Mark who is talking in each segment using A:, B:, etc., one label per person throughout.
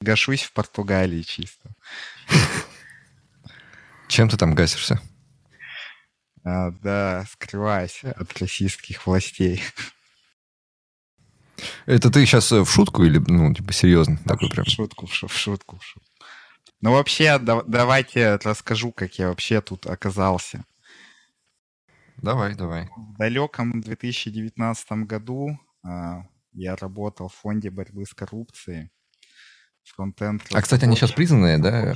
A: гашусь в Португалии чисто.
B: Чем ты там гасишься?
A: А, да, скрываюсь от российских властей.
B: Это ты сейчас э, в шутку или, ну, типа, серьезно? Такой прям?
A: В шутку, в, шутку, в шутку, в шутку. Ну, вообще, да, давайте расскажу, как я вообще тут оказался.
B: Давай, давай.
A: В далеком 2019 году а, я работал в фонде борьбы с коррупцией.
B: Фронтенд. А, кстати, они сейчас признанные, да,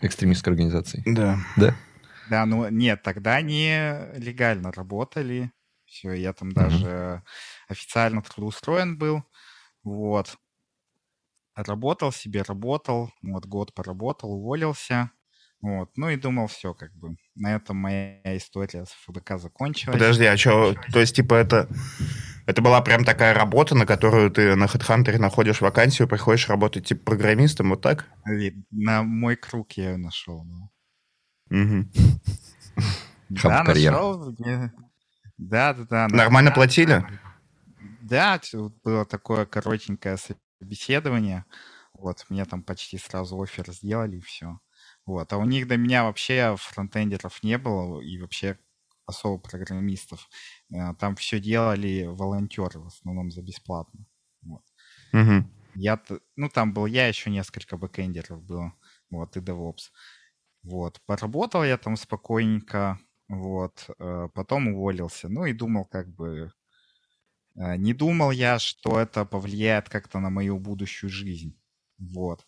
B: экстремистской организацией?
A: Да.
B: Да?
A: Да, ну нет, тогда они легально работали. Все, я там угу. даже официально трудоустроен был. Вот. Работал себе, работал. Вот год поработал, уволился. Вот. Ну и думал, все, как бы, на этом моя история с ФБК закончилась.
C: Подожди, а что, то есть, типа, это, это была прям такая работа, на которую ты на HeadHunter находишь вакансию, приходишь работать, типа, программистом, вот так?
A: На мой круг я ее нашел.
C: Угу.
A: Да, нашел. Да, да, да.
C: Нормально платили?
A: Да, было такое коротенькое собеседование. Вот, мне там почти сразу офер сделали, и все. Вот. А у них до меня вообще фронтендеров не было, и вообще особо программистов. Э, там все делали волонтеры, в основном за бесплатно. Вот.
C: Угу.
A: Я, ну, там был я, еще несколько бэкендеров было, вот, и DevOps. Вот, поработал я там спокойненько, вот, э, потом уволился. Ну, и думал, как бы, э, не думал я, что это повлияет как-то на мою будущую жизнь. Вот.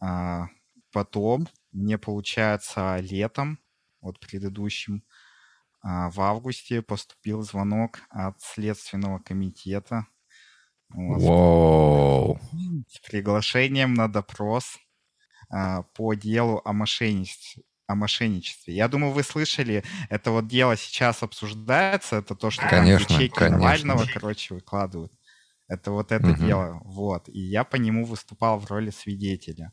A: А потом мне, получается, летом, вот предыдущим, в августе поступил звонок от Следственного комитета.
B: Wow.
A: С приглашением на допрос а, по делу о мошенничестве, о мошенничестве. Я думаю, вы слышали, это вот дело сейчас обсуждается, это то, что
B: конечно,
A: там ячейки
B: конечно.
A: Навального, короче, выкладывают. Это вот это угу. дело, вот. И я по нему выступал в роли свидетеля.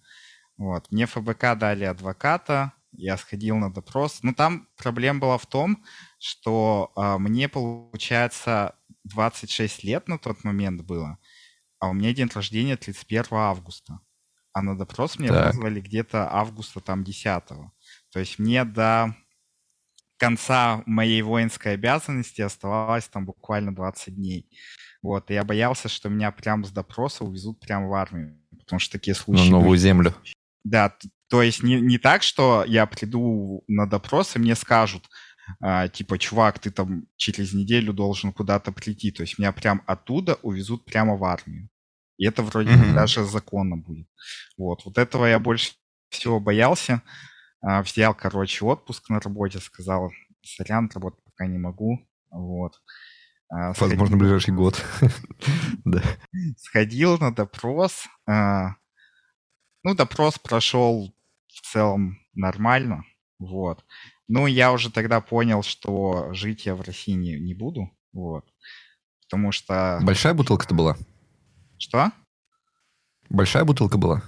A: Вот. Мне ФБК дали адвоката, я сходил на допрос. Но там проблема была в том, что а, мне, получается, 26 лет на тот момент было, а у меня день рождения 31 августа. А на допрос меня так. вызвали где-то августа там 10 -го. То есть мне до конца моей воинской обязанности оставалось там буквально 20 дней. Вот, и я боялся, что меня прям с допроса увезут прям в армию, потому что такие случаи...
B: На новую были. землю.
A: Да, то есть не, не так, что я приду на допрос, и мне скажут, а, типа, чувак, ты там через неделю должен куда-то прийти. То есть меня прям оттуда увезут прямо в армию. И это вроде mm-hmm. даже законно будет. Вот, вот этого я больше всего боялся. А, взял, короче, отпуск на работе, сказал, сорян, работать пока не могу. Вот.
B: А, Возможно, сходил... ближайший год.
A: да. Сходил на допрос. А, ну, допрос прошел в целом нормально, вот. Ну, я уже тогда понял, что жить я в России не, не буду, вот. Потому что...
B: Большая бутылка-то была?
A: Что?
B: Большая бутылка была?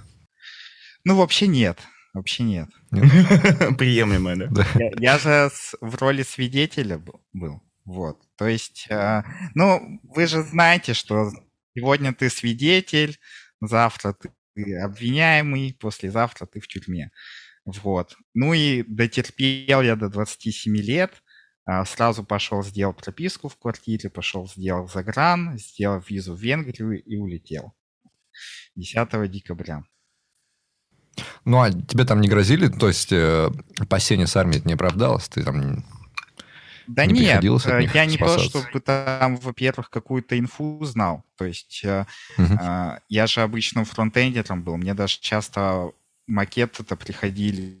A: Ну, вообще нет. Вообще нет.
C: Приемлемая,
A: да? Я, же в роли свидетеля был. Вот. То есть, э, ну, вы же знаете, что сегодня ты свидетель, завтра ты ты обвиняемый, послезавтра ты в тюрьме. Вот. Ну и дотерпел я до 27 лет, а, сразу пошел, сделал прописку в квартире, пошел, сделал загран, сделал визу в Венгрию и улетел. 10 декабря.
B: Ну, а тебе там не грозили? То есть, э, опасение с армией не оправдалось? Ты там
A: да не нет, э, я не то, чтобы там, во-первых, какую-то инфу знал. То есть угу. я же обычным фронтендером был. Мне даже часто макеты-то приходили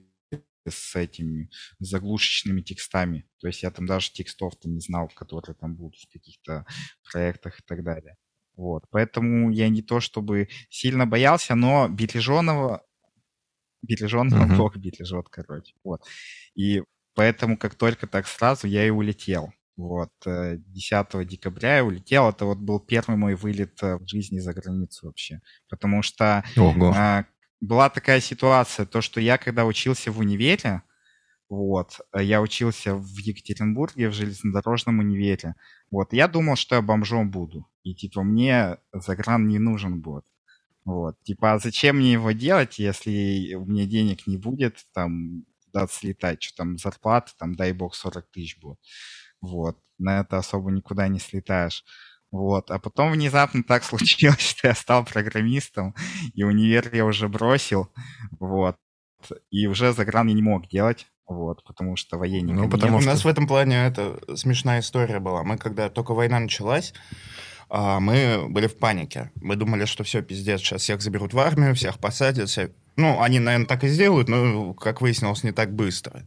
A: с этими заглушечными текстами. То есть я там даже текстов-то не знал, которые там будут в каких-то проектах и так далее. Вот. Поэтому я не то чтобы сильно боялся, но береженого береженого uh-huh. Бог бережет, короче. Вот. И Поэтому как только так сразу я и улетел. Вот, 10 э, декабря я улетел. Это вот был первый мой вылет э, в жизни за границу вообще. Потому что
B: Ого.
A: А, была такая ситуация, то, что я когда учился в универе, вот, э, я учился в Екатеринбурге в железнодорожном универе. Вот, я думал, что я бомжом буду. И типа мне загран не нужен будет. Вот. Типа, а зачем мне его делать, если у меня денег не будет, там, куда-то слетать, что там зарплата, там, дай бог, 40 тысяч будет. Вот. На это особо никуда не слетаешь. Вот. А потом внезапно так случилось, что я стал программистом, и универ я уже бросил. Вот. И уже загран я не мог делать. Вот, потому что военники...
C: Ну, потому что... У нас в этом плане это смешная история была. Мы, когда только война началась, а, мы были в панике. Мы думали, что все, пиздец, сейчас всех заберут в армию, всех посадят. Всех... Ну, они, наверное, так и сделают, но, как выяснилось, не так быстро.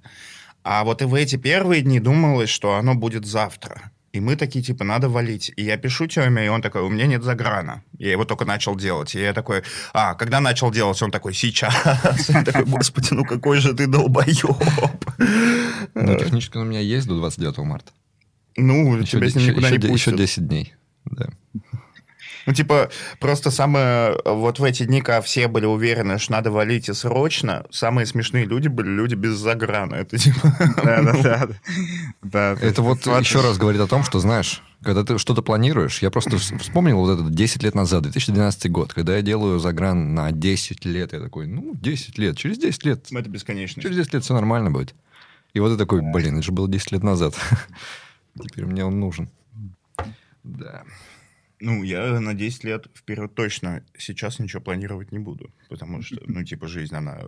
C: А вот и в эти первые дни думалось, что оно будет завтра. И мы такие, типа, надо валить. И я пишу Теме, и он такой, у меня нет заграна. Я его только начал делать. И я такой, а, когда начал делать? Он такой, сейчас. Я такой, господи, ну какой же ты долбоеб.
B: Ну, технически у меня есть до 29 марта.
C: Ну, тебя с ним никуда не пустят.
B: Еще 10 дней, да.
C: Ну, типа, просто самое... Вот в эти дни, когда все были уверены, что надо валить и срочно, самые смешные люди были люди без заграна. Это типа... Да-да-да.
B: Да, это вот еще раз говорит о том, что, знаешь, когда ты что-то планируешь, я просто вспомнил вот это 10 лет назад, 2012 год, когда я делаю загран на 10 лет, я такой, ну, 10 лет, через 10 лет...
C: Это бесконечно.
B: Через 10 лет все нормально будет. И вот ты такой, блин, это же было 10 лет назад. Теперь мне он нужен. Да.
C: Ну, я на 10 лет вперед точно сейчас ничего планировать не буду. Потому что, ну, типа, жизнь, она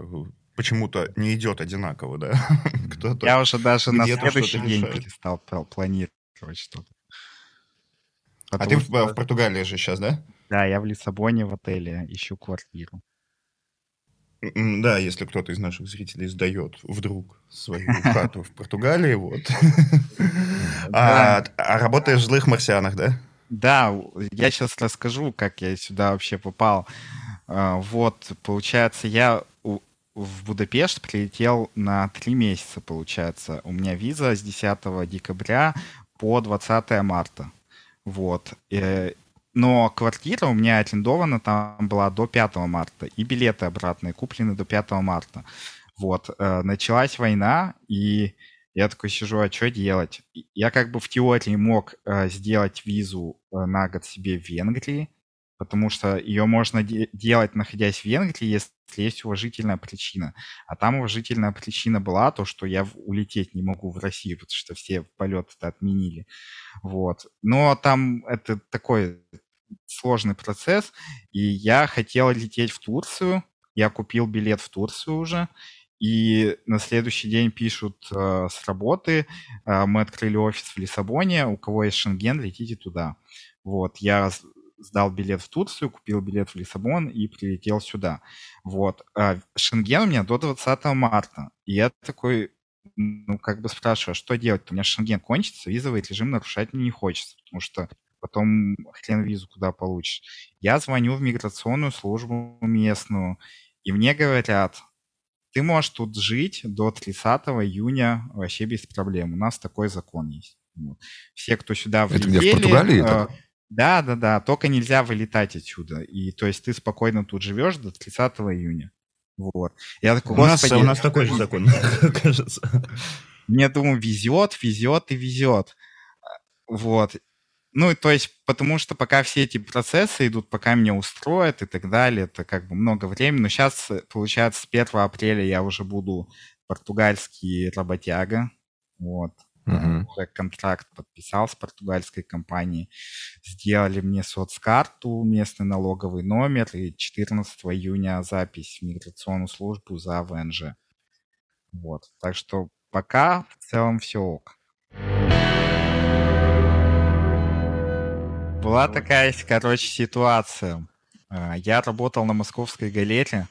C: почему-то не идет одинаково, да?
A: Кто-то я уже даже на следующий день решает. перестал планировать что-то.
C: а ты что... в, Португалии же сейчас, да?
A: Да, я в Лиссабоне в отеле ищу квартиру.
C: Да, если кто-то из наших зрителей сдает вдруг свою хату в Португалии, вот. А, а работаешь в злых марсианах, да?
A: Да, я сейчас расскажу, как я сюда вообще попал. А, вот, получается, я в Будапешт прилетел на три месяца, получается. У меня виза с 10 декабря по 20 марта. Вот. Э, но квартира у меня арендована там была до 5 марта, и билеты обратные куплены до 5 марта. Вот. Э, началась война, и я такой сижу, а что делать? Я как бы в теории мог э, сделать визу на год себе в Венгрии, потому что ее можно де- делать, находясь в Венгрии, если есть уважительная причина. А там уважительная причина была то, что я улететь не могу в Россию, потому что все полеты отменили. Вот. Но там это такой сложный процесс, и я хотел лететь в Турцию, я купил билет в Турцию уже, и на следующий день пишут э, с работы, э, мы открыли офис в Лиссабоне, у кого есть шенген, летите туда. Вот, я сдал билет в Турцию, купил билет в Лиссабон и прилетел сюда. Вот. А шенген у меня до 20 марта. И я такой, ну, как бы спрашиваю, а что делать? У меня шенген кончится, визовый режим нарушать мне не хочется, потому что потом хрен визу куда получишь. Я звоню в миграционную службу местную, и мне говорят, ты можешь тут жить до 30 июня вообще без проблем. У нас такой закон есть. Вот. Все, кто сюда
B: влетели... Это где, в Португалии? Э,
A: да, да, да. Только нельзя вылетать отсюда. И то есть ты спокойно тут живешь до 30 июня. Вот.
C: Я такой, у, нас, у нас такой же закон, кажется.
A: Мне, думаю, везет, везет и везет. Вот. Ну, то есть, потому что пока все эти процессы идут, пока меня устроят и так далее, это как бы много времени. Но сейчас, э, получается, с 1 апреля я уже буду португальский работяга. Вот. Uh-huh. Уже контракт подписал с португальской компанией. Сделали мне соцкарту, местный налоговый номер и 14 июня запись в миграционную службу за ВНЖ. Вот. Так что пока в целом все ок. Была такая, короче, ситуация. А, я работал на Московской галере,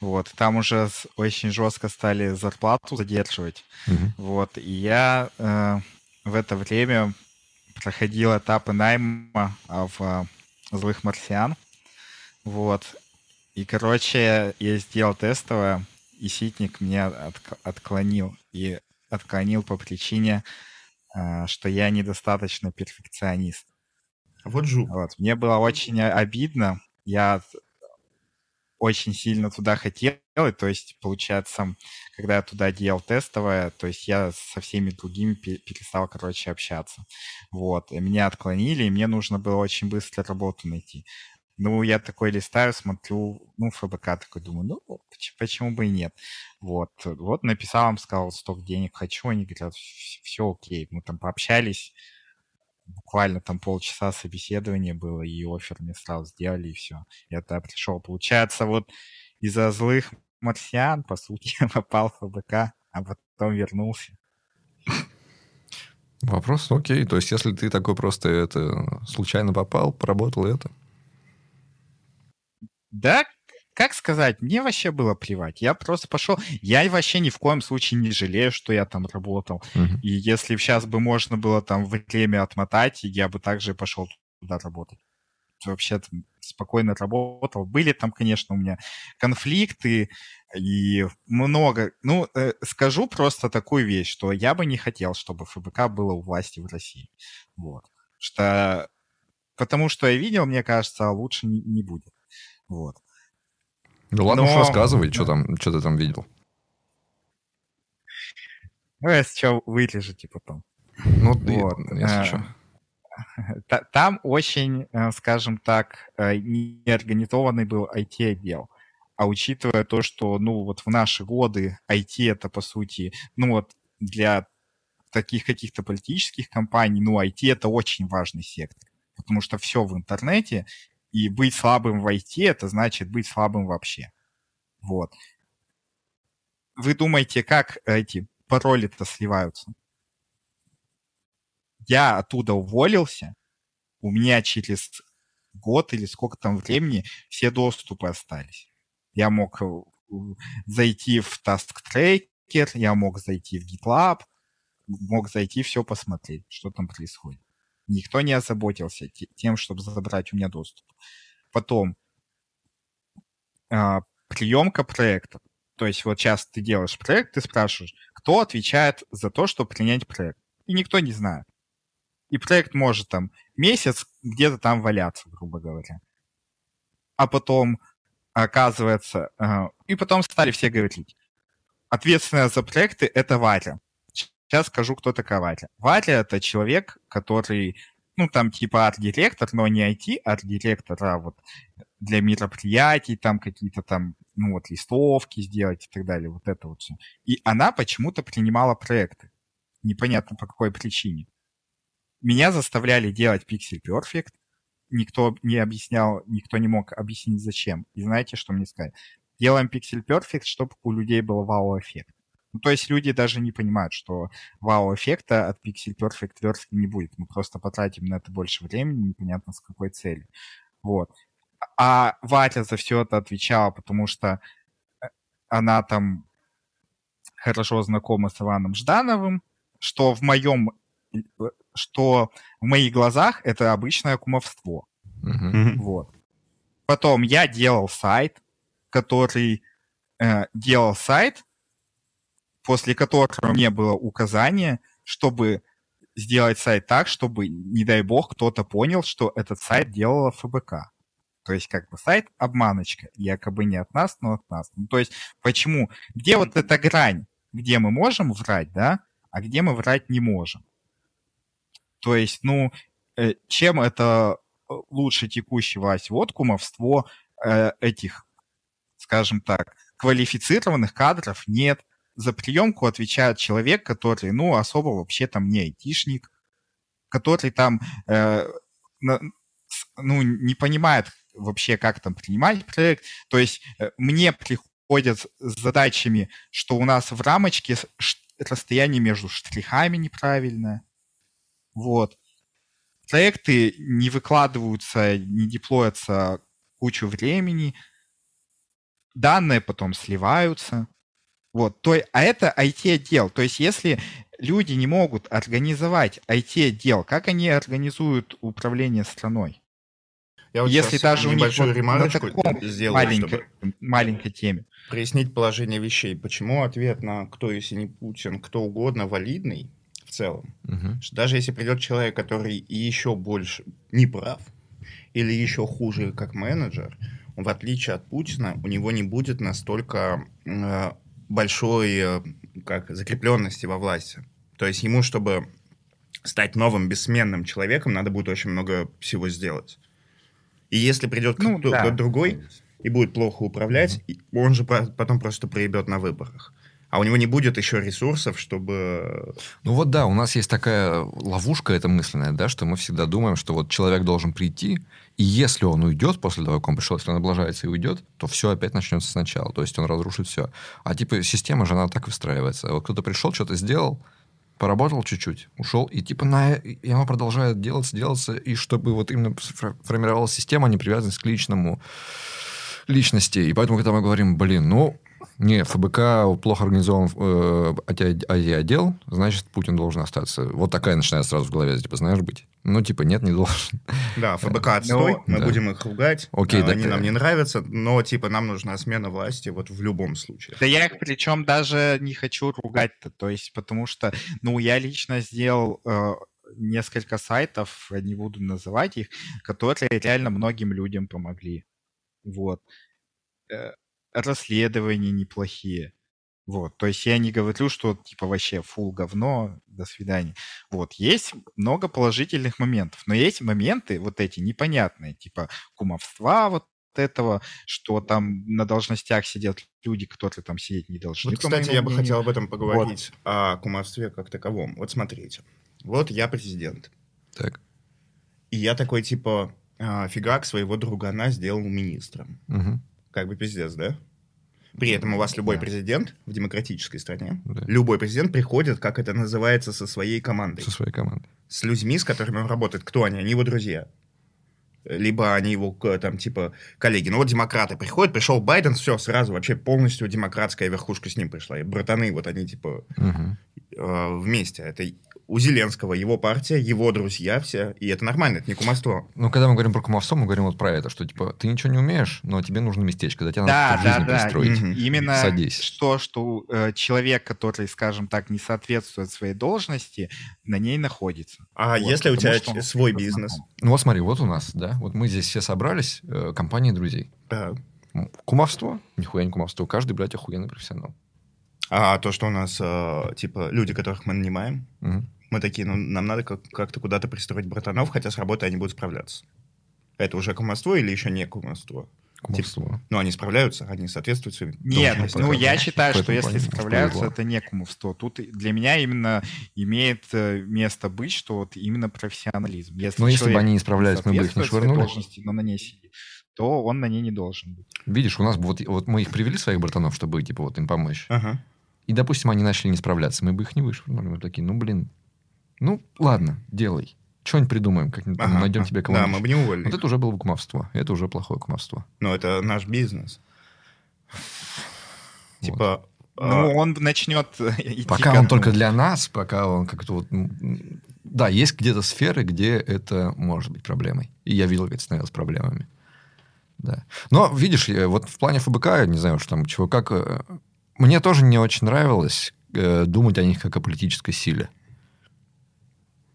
A: вот, там уже очень жестко стали зарплату задерживать, mm-hmm. вот, и я э, в это время проходил этапы найма а, в э, «Злых марсиан», вот, и, короче, я сделал тестовое, и ситник от, отклонил, и отклонил по причине, э, что я недостаточно перфекционист.
C: Вот жук.
A: Вот. Мне было очень обидно. Я очень сильно туда хотел, то есть, получается, когда я туда делал тестовое, то есть я со всеми другими перестал, короче, общаться. Вот, и меня отклонили, и мне нужно было очень быстро работу найти. Ну, я такой листаю, смотрю, ну, ФБК такой, думаю, ну, почему бы и нет. Вот, вот написал им, сказал, столько денег хочу, они говорят, все окей. Мы там пообщались, буквально там полчаса собеседования было, и офер мне сразу сделали, и все. Я тогда пришел. Получается, вот из-за злых марсиан, по сути, попал в ФБК, а потом вернулся.
B: Вопрос, окей. То есть, если ты такой просто это случайно попал, поработал это?
A: Да, как сказать, мне вообще было плевать. Я просто пошел. Я вообще ни в коем случае не жалею, что я там работал. Uh-huh. И если сейчас бы можно было там время отмотать, я бы также пошел туда работать. Вообще спокойно работал. Были там, конечно, у меня конфликты и много. Ну, э, скажу просто такую вещь, что я бы не хотел, чтобы ФБК было у власти в России. Вот. Что... Потому что я видел, мне кажется, лучше не, не будет. Вот.
B: Ну ладно, Но... уж рассказывай, что там, что ты там видел.
A: Ну, если что, вырежете потом.
B: Ну, вот. если а, что.
A: Там очень, э, скажем так, э, неорганизованный был IT-отдел. А учитывая то, что, ну, вот в наши годы IT это, по сути, ну, вот для таких каких-то политических компаний, ну, IT это очень важный сектор. Потому что все в интернете, и быть слабым в IT — это значит быть слабым вообще. Вот. Вы думаете, как эти пароли-то сливаются? Я оттуда уволился, у меня через год или сколько там времени все доступы остались. Я мог э, зайти в Task Tracker, я мог зайти в GitLab, мог зайти все посмотреть, что там происходит. Никто не озаботился тем, чтобы забрать у меня доступ. Потом а, приемка проекта. То есть вот сейчас ты делаешь проект, ты спрашиваешь, кто отвечает за то, чтобы принять проект. И никто не знает. И проект может там месяц где-то там валяться, грубо говоря. А потом оказывается... Э, и потом стали все говорить. Ответственная за проекты — это Варя. Сейчас скажу, кто такая Варя. Варя — это человек, который, ну, там, типа арт-директор, но не IT, арт-директор, а вот для мероприятий, там какие-то там, ну, вот листовки сделать и так далее, вот это вот все. И она почему-то принимала проекты. Непонятно по какой причине. Меня заставляли делать Pixel Perfect, никто не объяснял, никто не мог объяснить зачем. И знаете, что мне сказать? Делаем Pixel Perfect, чтобы у людей был вау-эффект. Ну, то есть люди даже не понимают, что вау-эффекта от Pixel Perfect верстки не будет. Мы просто потратим на это больше времени, непонятно с какой целью. Вот. А Варя за все это отвечала, потому что э, она там хорошо знакома с Иваном Ждановым, что в моем э, что в моих глазах это обычное кумовство. Uh-huh. Вот. Потом я делал сайт, который э, делал сайт, после которого мне было указание, чтобы сделать сайт так, чтобы, не дай бог, кто-то понял, что этот сайт делала ФБК. То есть как бы сайт обманочка, якобы не от нас, но от нас. Ну, то есть почему? Где вот эта грань, где мы можем врать, да, а где мы врать не можем? То есть, ну, э, чем это э, лучше текущей власти? Вот кумовство э, этих, скажем так, квалифицированных кадров нет. За приемку отвечает человек, который, ну, особо вообще там не айтишник, который там, э, ну, не понимает, вообще, как там принимать проект. То есть э, мне приходят с задачами, что у нас в рамочке расстояние между штрихами неправильное. Вот. Проекты не выкладываются, не деплоятся кучу времени. Данные потом сливаются. Вот, то, а это IT-отдел. То есть если люди не могут организовать IT-отдел, как они организуют управление страной?
C: Я вот Если даже у них вот на таком сделаю, маленькой,
A: маленькой теме.
C: Прояснить положение вещей. Почему ответ на кто, если не Путин, кто угодно, валидный в целом? Угу. Что даже если придет человек, который еще больше не прав, или еще хуже, как менеджер, в отличие от Путина, у него не будет настолько э, большой э, как, закрепленности во власти. То есть ему, чтобы стать новым бессменным человеком, надо будет очень много всего сделать. И если придет ну, кто-то да. другой и будет плохо управлять, mm-hmm. он же потом просто проебет на выборах а у него не будет еще ресурсов, чтобы...
B: Ну вот да, у нас есть такая ловушка эта мысленная, да, что мы всегда думаем, что вот человек должен прийти, и если он уйдет после того, как он пришел, если он облажается и уйдет, то все опять начнется сначала. То есть он разрушит все. А типа система же, она так выстраивается. Вот кто-то пришел, что-то сделал, поработал чуть-чуть, ушел, и типа на, и оно продолжает делаться, делаться, и чтобы вот именно формировалась система, а не привязанность к личному личности. И поэтому, когда мы говорим, блин, ну, не, ФБК плохо организован э, отдел, значит, Путин должен остаться. Вот такая начинает сразу в голове, типа, знаешь, быть. Ну, типа, нет, не должен.
C: Да, ФБК отстой, но, мы да. будем их ругать, Окей, а, они да, нам не нравятся, но, типа, нам нужна смена власти вот в любом случае.
A: Да я их причем даже не хочу ругать-то, то есть, потому что, ну, я лично сделал э, несколько сайтов, не буду называть их, которые реально многим людям помогли. Вот э, расследования неплохие. Вот, то есть я не говорю, что типа вообще фул говно, до свидания. Вот, есть много положительных моментов, но есть моменты вот эти непонятные, типа кумовства вот этого, что там на должностях сидят люди, которые там сидеть не должны.
C: Вот, кстати, я бы хотел об этом поговорить, вот. о кумовстве как таковом. Вот смотрите, вот я президент.
B: Так.
C: И я такой, типа, а, фигак своего другана сделал министром.
B: Угу.
C: Как бы пиздец, да? При этом у вас любой да. президент в демократической стране, да. любой президент приходит, как это называется, со своей командой.
B: Со своей командой.
C: С людьми, с которыми он работает. Кто они? Они его друзья. Либо они его, там, типа, коллеги. Ну вот демократы приходят, пришел Байден, все, сразу вообще полностью демократская верхушка с ним пришла. И братаны, вот они, типа,
B: угу.
C: э, вместе. Это у Зеленского его партия, его друзья все, и это нормально, это не кумовство.
B: Ну, когда мы говорим про кумовство, мы говорим вот про это, что, типа, ты ничего не умеешь, но тебе нужно местечко, да, тебе да, надо да, жизнь да. пристроить.
A: Угу. Именно Садись. то, что э, человек, который, скажем так, не соответствует своей должности, на ней находится.
C: А вот, если у тебя свой бизнес?
B: Ну, вот смотри, вот у нас, да, вот мы здесь все собрались, э, компания друзей.
C: Да.
B: Кумовство? Нихуя не кумовство. Каждый, блядь, охуенный профессионал.
C: А то, что у нас, э, типа, люди, которых мы нанимаем,
B: угу.
C: Мы такие, ну, нам надо как- как-то куда-то пристроить братанов, хотя с работой они будут справляться. Это уже кумовство или еще не кумовство?
B: Кумовство. Типа,
C: ну, они справляются, они соответствуют своим
A: Нет, ну, я считаю, что если справляются, это не кумовство. Тут для меня именно имеет э, место быть, что вот именно профессионализм.
B: Если ну, если бы они не справлялись, мы бы их не швырнули. Должности,
A: но на ней сидит то он на ней не должен быть.
B: Видишь, у нас вот, вот мы их привели, своих братанов, чтобы типа вот им помочь.
C: Ага.
B: И, допустим, они начали не справляться. Мы бы их не вышвырнули. Мы такие, ну, блин, ну, ладно, делай. Что-нибудь придумаем, как-нибудь ага, найдем ага. тебе кого-нибудь.
C: Да, мы бы не уволили.
B: Вот это уже было бы кумовство. Это уже плохое кумовство.
C: Но это наш бизнес. Типа...
A: Ну, а, он начнет
B: идти Пока он только для нас, пока он как-то вот... Да, есть где-то сферы, где это может быть проблемой. И я видел, как это становилось проблемами. Да. Но, видишь, вот в плане ФБК, не знаю, что там, чего, как э, мне тоже не очень нравилось э, думать о них как о политической силе.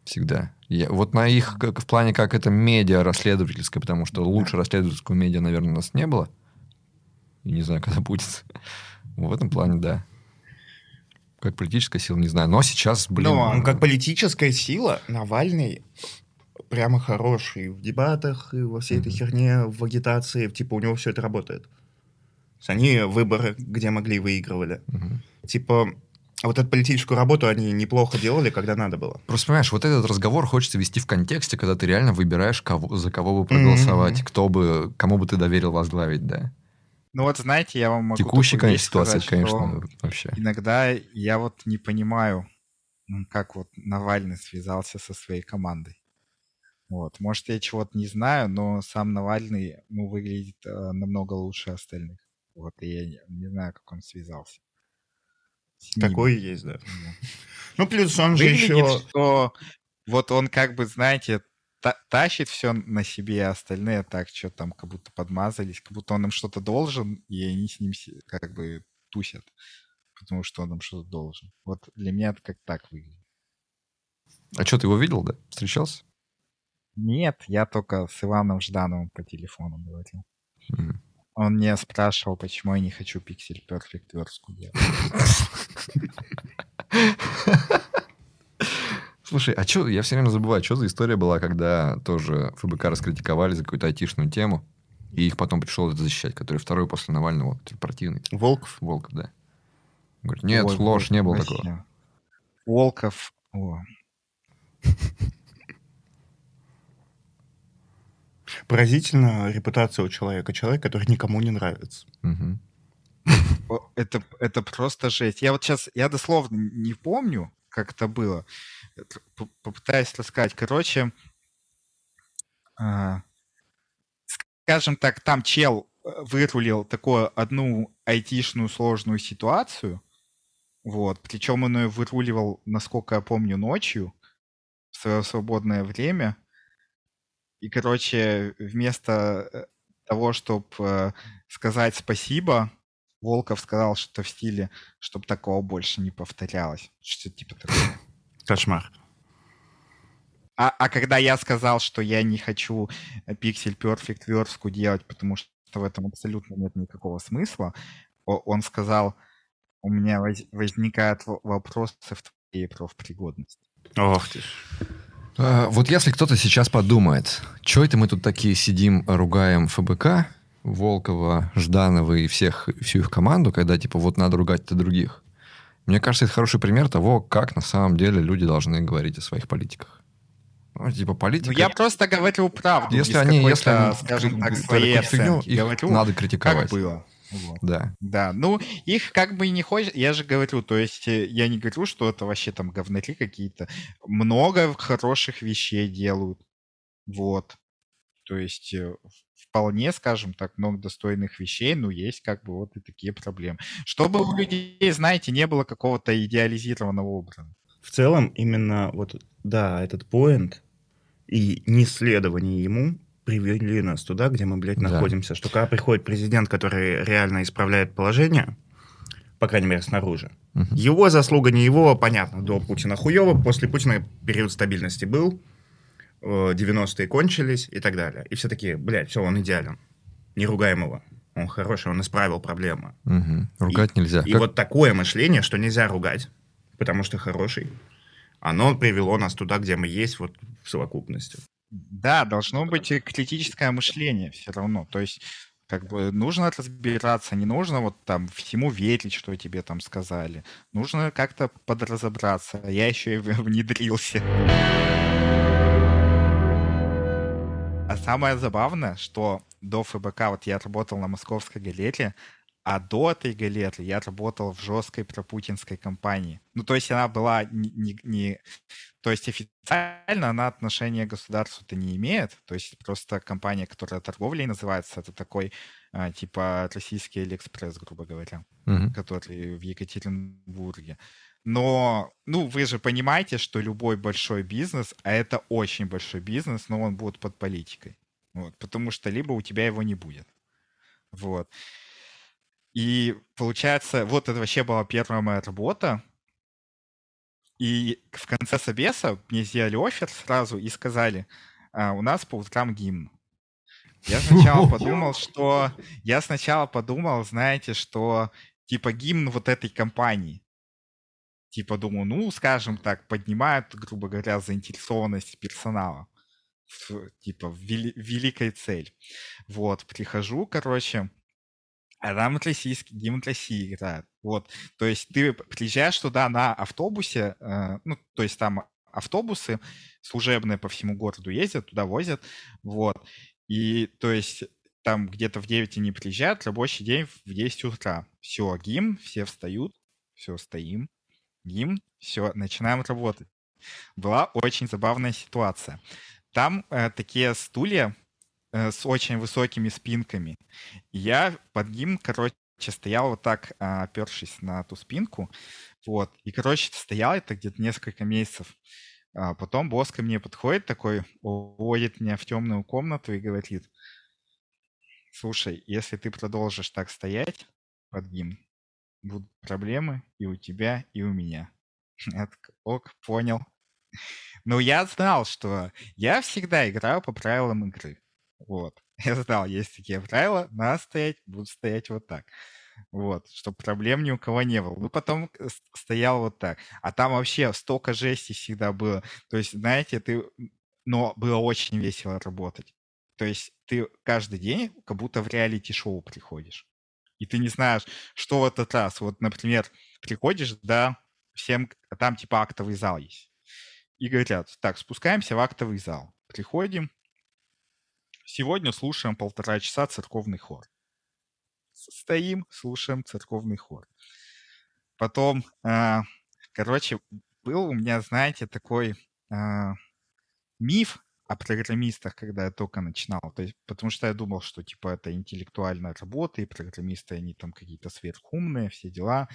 B: Всегда. Я, вот на их, как, в плане, как это медиа расследовательское, потому что лучше расследовательского медиа, наверное, у нас не было. И не знаю, когда будет. В этом плане, да. Как политическая сила, не знаю. Но сейчас, блин...
C: Ну, а как политическая сила Навальный прямо хороший в дебатах и во всей mm-hmm. этой херне, в агитации. Типа у него все это работает. Они выборы, где могли, выигрывали. Типа, вот эту политическую работу они неплохо делали, когда надо было.
B: Просто понимаешь, вот этот разговор хочется вести в контексте, когда ты реально выбираешь, кого, за кого бы проголосовать, mm-hmm. кто бы, кому бы ты доверил возглавить, да.
A: Ну вот знаете, я вам могу
B: Текущая, конечно, ситуация, сказать, конечно, вообще.
A: Иногда я вот не понимаю, как вот Навальный связался со своей командой. Вот. Может, я чего-то не знаю, но сам Навальный ну, выглядит э, намного лучше остальных. Вот, и я не, не знаю, как он связался.
C: Такой есть, да. Ну, плюс он же еще...
A: что вот он как бы, знаете, та тащит все на себе, а остальные так что там как будто подмазались, как будто он им что-то должен, и они с ним как бы тусят, потому что он им что-то должен. Вот для меня это как так выглядит.
B: А что, ты его видел, да? Встречался?
A: Нет, я только с Иваном Ждановым по телефону говорил.
B: Mm.
A: Он меня спрашивал, почему я не хочу Pixel Perfect верстку делать.
B: Слушай, а что, я все время забываю, что за история была, когда тоже ФБК раскритиковали за какую-то айтишную тему, и их потом пришел это защищать, который второй после Навального, вот, противный.
C: Волков?
B: Волков, да. Говорит, нет, Ой, ложь, не было такого.
A: Волков, о.
C: Поразительно репутация у человека. Человек, который никому не нравится.
A: Это, это просто жесть. Я вот сейчас, я дословно не помню, как это было. Попытаюсь рассказать. Короче, а, скажем так, там чел э, вырулил такую одну айтишную сложную ситуацию, вот, причем он ее выруливал, насколько я помню, ночью, в свое свободное время, и, короче, вместо э, того, чтобы э, сказать спасибо, Волков сказал что-то в стиле, чтобы такого больше не повторялось. Что типа такое.
C: Кошмар.
A: А, а когда я сказал, что я не хочу Pixel Perfect верстку делать, потому что в этом абсолютно нет никакого смысла, он сказал, у меня возникают вопросы в твоей профпригодности.
C: Ох ты ж.
B: А, вот если кто-то сейчас подумает, что это мы тут такие сидим, ругаем ФБК, Волкова, Жданова и всех, всю их команду, когда типа вот надо ругать-то других. Мне кажется, это хороший пример того, как на самом деле люди должны говорить о своих политиках. Ну, типа политика... Ну,
A: я просто говорю правду.
B: Если они, если они, скажем так, свои оценки. Их говорю, надо критиковать.
A: Как было. Вот.
B: Да.
A: Да, ну, их как бы и не хочет, я же говорю, то есть э, я не говорю, что это вообще там говнари какие-то. Много хороших вещей делают. Вот. То есть э, вполне, скажем так, много достойных вещей, но есть как бы вот и такие проблемы. Чтобы у людей, знаете, не было какого-то идеализированного образа.
C: В целом, именно вот, да, этот поинт и неследование ему привели нас туда, где мы, блядь, да. находимся. Что когда приходит президент, который реально исправляет положение, по крайней мере, снаружи, угу. его заслуга не его, понятно, до Путина хуево, после Путина период стабильности был, 90-е кончились и так далее. И все такие, блядь, все, он идеален. Не ругаем его. Он хороший, он исправил проблему.
B: Угу. Ругать
C: и,
B: нельзя.
C: И как... вот такое мышление, что нельзя ругать, потому что хороший, оно привело нас туда, где мы есть, вот в совокупности.
A: Да, должно быть критическое мышление все равно. То есть как бы нужно разбираться, не нужно вот там всему верить, что тебе там сказали. Нужно как-то подразобраться. Я еще и внедрился. А самое забавное, что до ФБК вот я работал на московской галере, а до этой галеры я работал в жесткой пропутинской компании. Ну, то есть она была не, не, не... То есть официально она отношения к государству-то не имеет. То есть просто компания, которая торговлей называется, это такой а, типа российский Алиэкспресс, грубо говоря, mm-hmm. который в Екатеринбурге. Но, ну, вы же понимаете, что любой большой бизнес, а это очень большой бизнес, но он будет под политикой. Вот, потому что либо у тебя его не будет. Вот. И получается, вот это вообще была первая моя работа. И в конце собеса мне сделали офер сразу и сказали, а, у нас по утрам гимн. Я сначала подумал, что... Я сначала подумал, знаете, что типа гимн вот этой компании. Типа думаю, ну, скажем так, поднимают, грубо говоря, заинтересованность персонала. Типа, в вели- великой цель. Вот, прихожу, короче, а там российский гимн России играет. Вот, то есть ты приезжаешь туда на автобусе, э, ну, то есть там автобусы служебные по всему городу ездят, туда возят, вот. И, то есть, там где-то в 9 они приезжают, рабочий день в 10 утра. Все, гимн, все встают, все, стоим, гимн, все, начинаем работать. Была очень забавная ситуация. Там э, такие стулья с очень высокими спинками. я под гимн, короче, стоял вот так, а, опершись на ту спинку. Вот. И, короче, стоял это где-то несколько месяцев. А потом босс ко мне подходит такой, уводит меня в темную комнату и говорит, слушай, если ты продолжишь так стоять под гимн, будут проблемы и у тебя, и у меня. Я так, ок, понял. Но я знал, что я всегда играю по правилам игры. Вот. Я знал, есть такие правила, надо стоять, буду стоять вот так. Вот, чтобы проблем ни у кого не было. Ну, потом стоял вот так. А там вообще столько жести всегда было. То есть, знаете, ты... Но было очень весело работать. То есть ты каждый день как будто в реалити-шоу приходишь. И ты не знаешь, что в этот раз. Вот, например, приходишь, да, всем... Там типа актовый зал есть. И говорят, так, спускаемся в актовый зал. Приходим. Сегодня слушаем полтора часа церковный хор стоим, слушаем церковный хор. Потом, э, короче, был у меня, знаете, такой э, миф о программистах, когда я только начинал. То есть, потому что я думал, что типа это интеллектуальная работа, и программисты, они там какие-то сверхумные, все дела.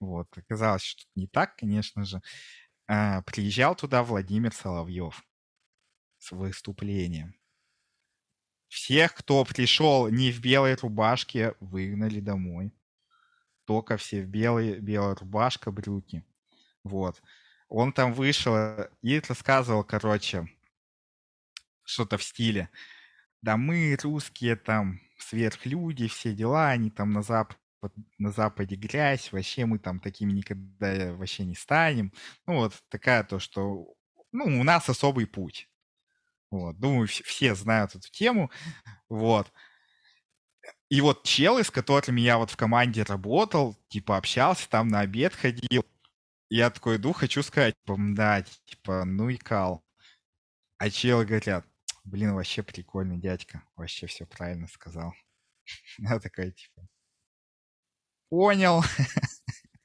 A: Вот. Оказалось, что не так, конечно же. Э, приезжал туда Владимир Соловьев с выступлением. Всех, кто пришел не в белой рубашке, выгнали домой. Только все в белой, белая рубашка, брюки. Вот. Он там вышел и рассказывал, короче, что-то в стиле. Да мы, русские, там, сверхлюди, все дела, они там на, зап на Западе грязь, вообще мы там такими никогда вообще не станем. Ну, вот такая то, что ну, у нас особый путь. Вот. Думаю, все знают эту тему. Вот. И вот челы, с которыми я вот в команде работал, типа общался, там на обед ходил, я такой иду, хочу сказать, типа, да, типа, ну и кал. А челы говорят, блин, вообще прикольный дядька, вообще все правильно сказал. Я такой, типа, понял,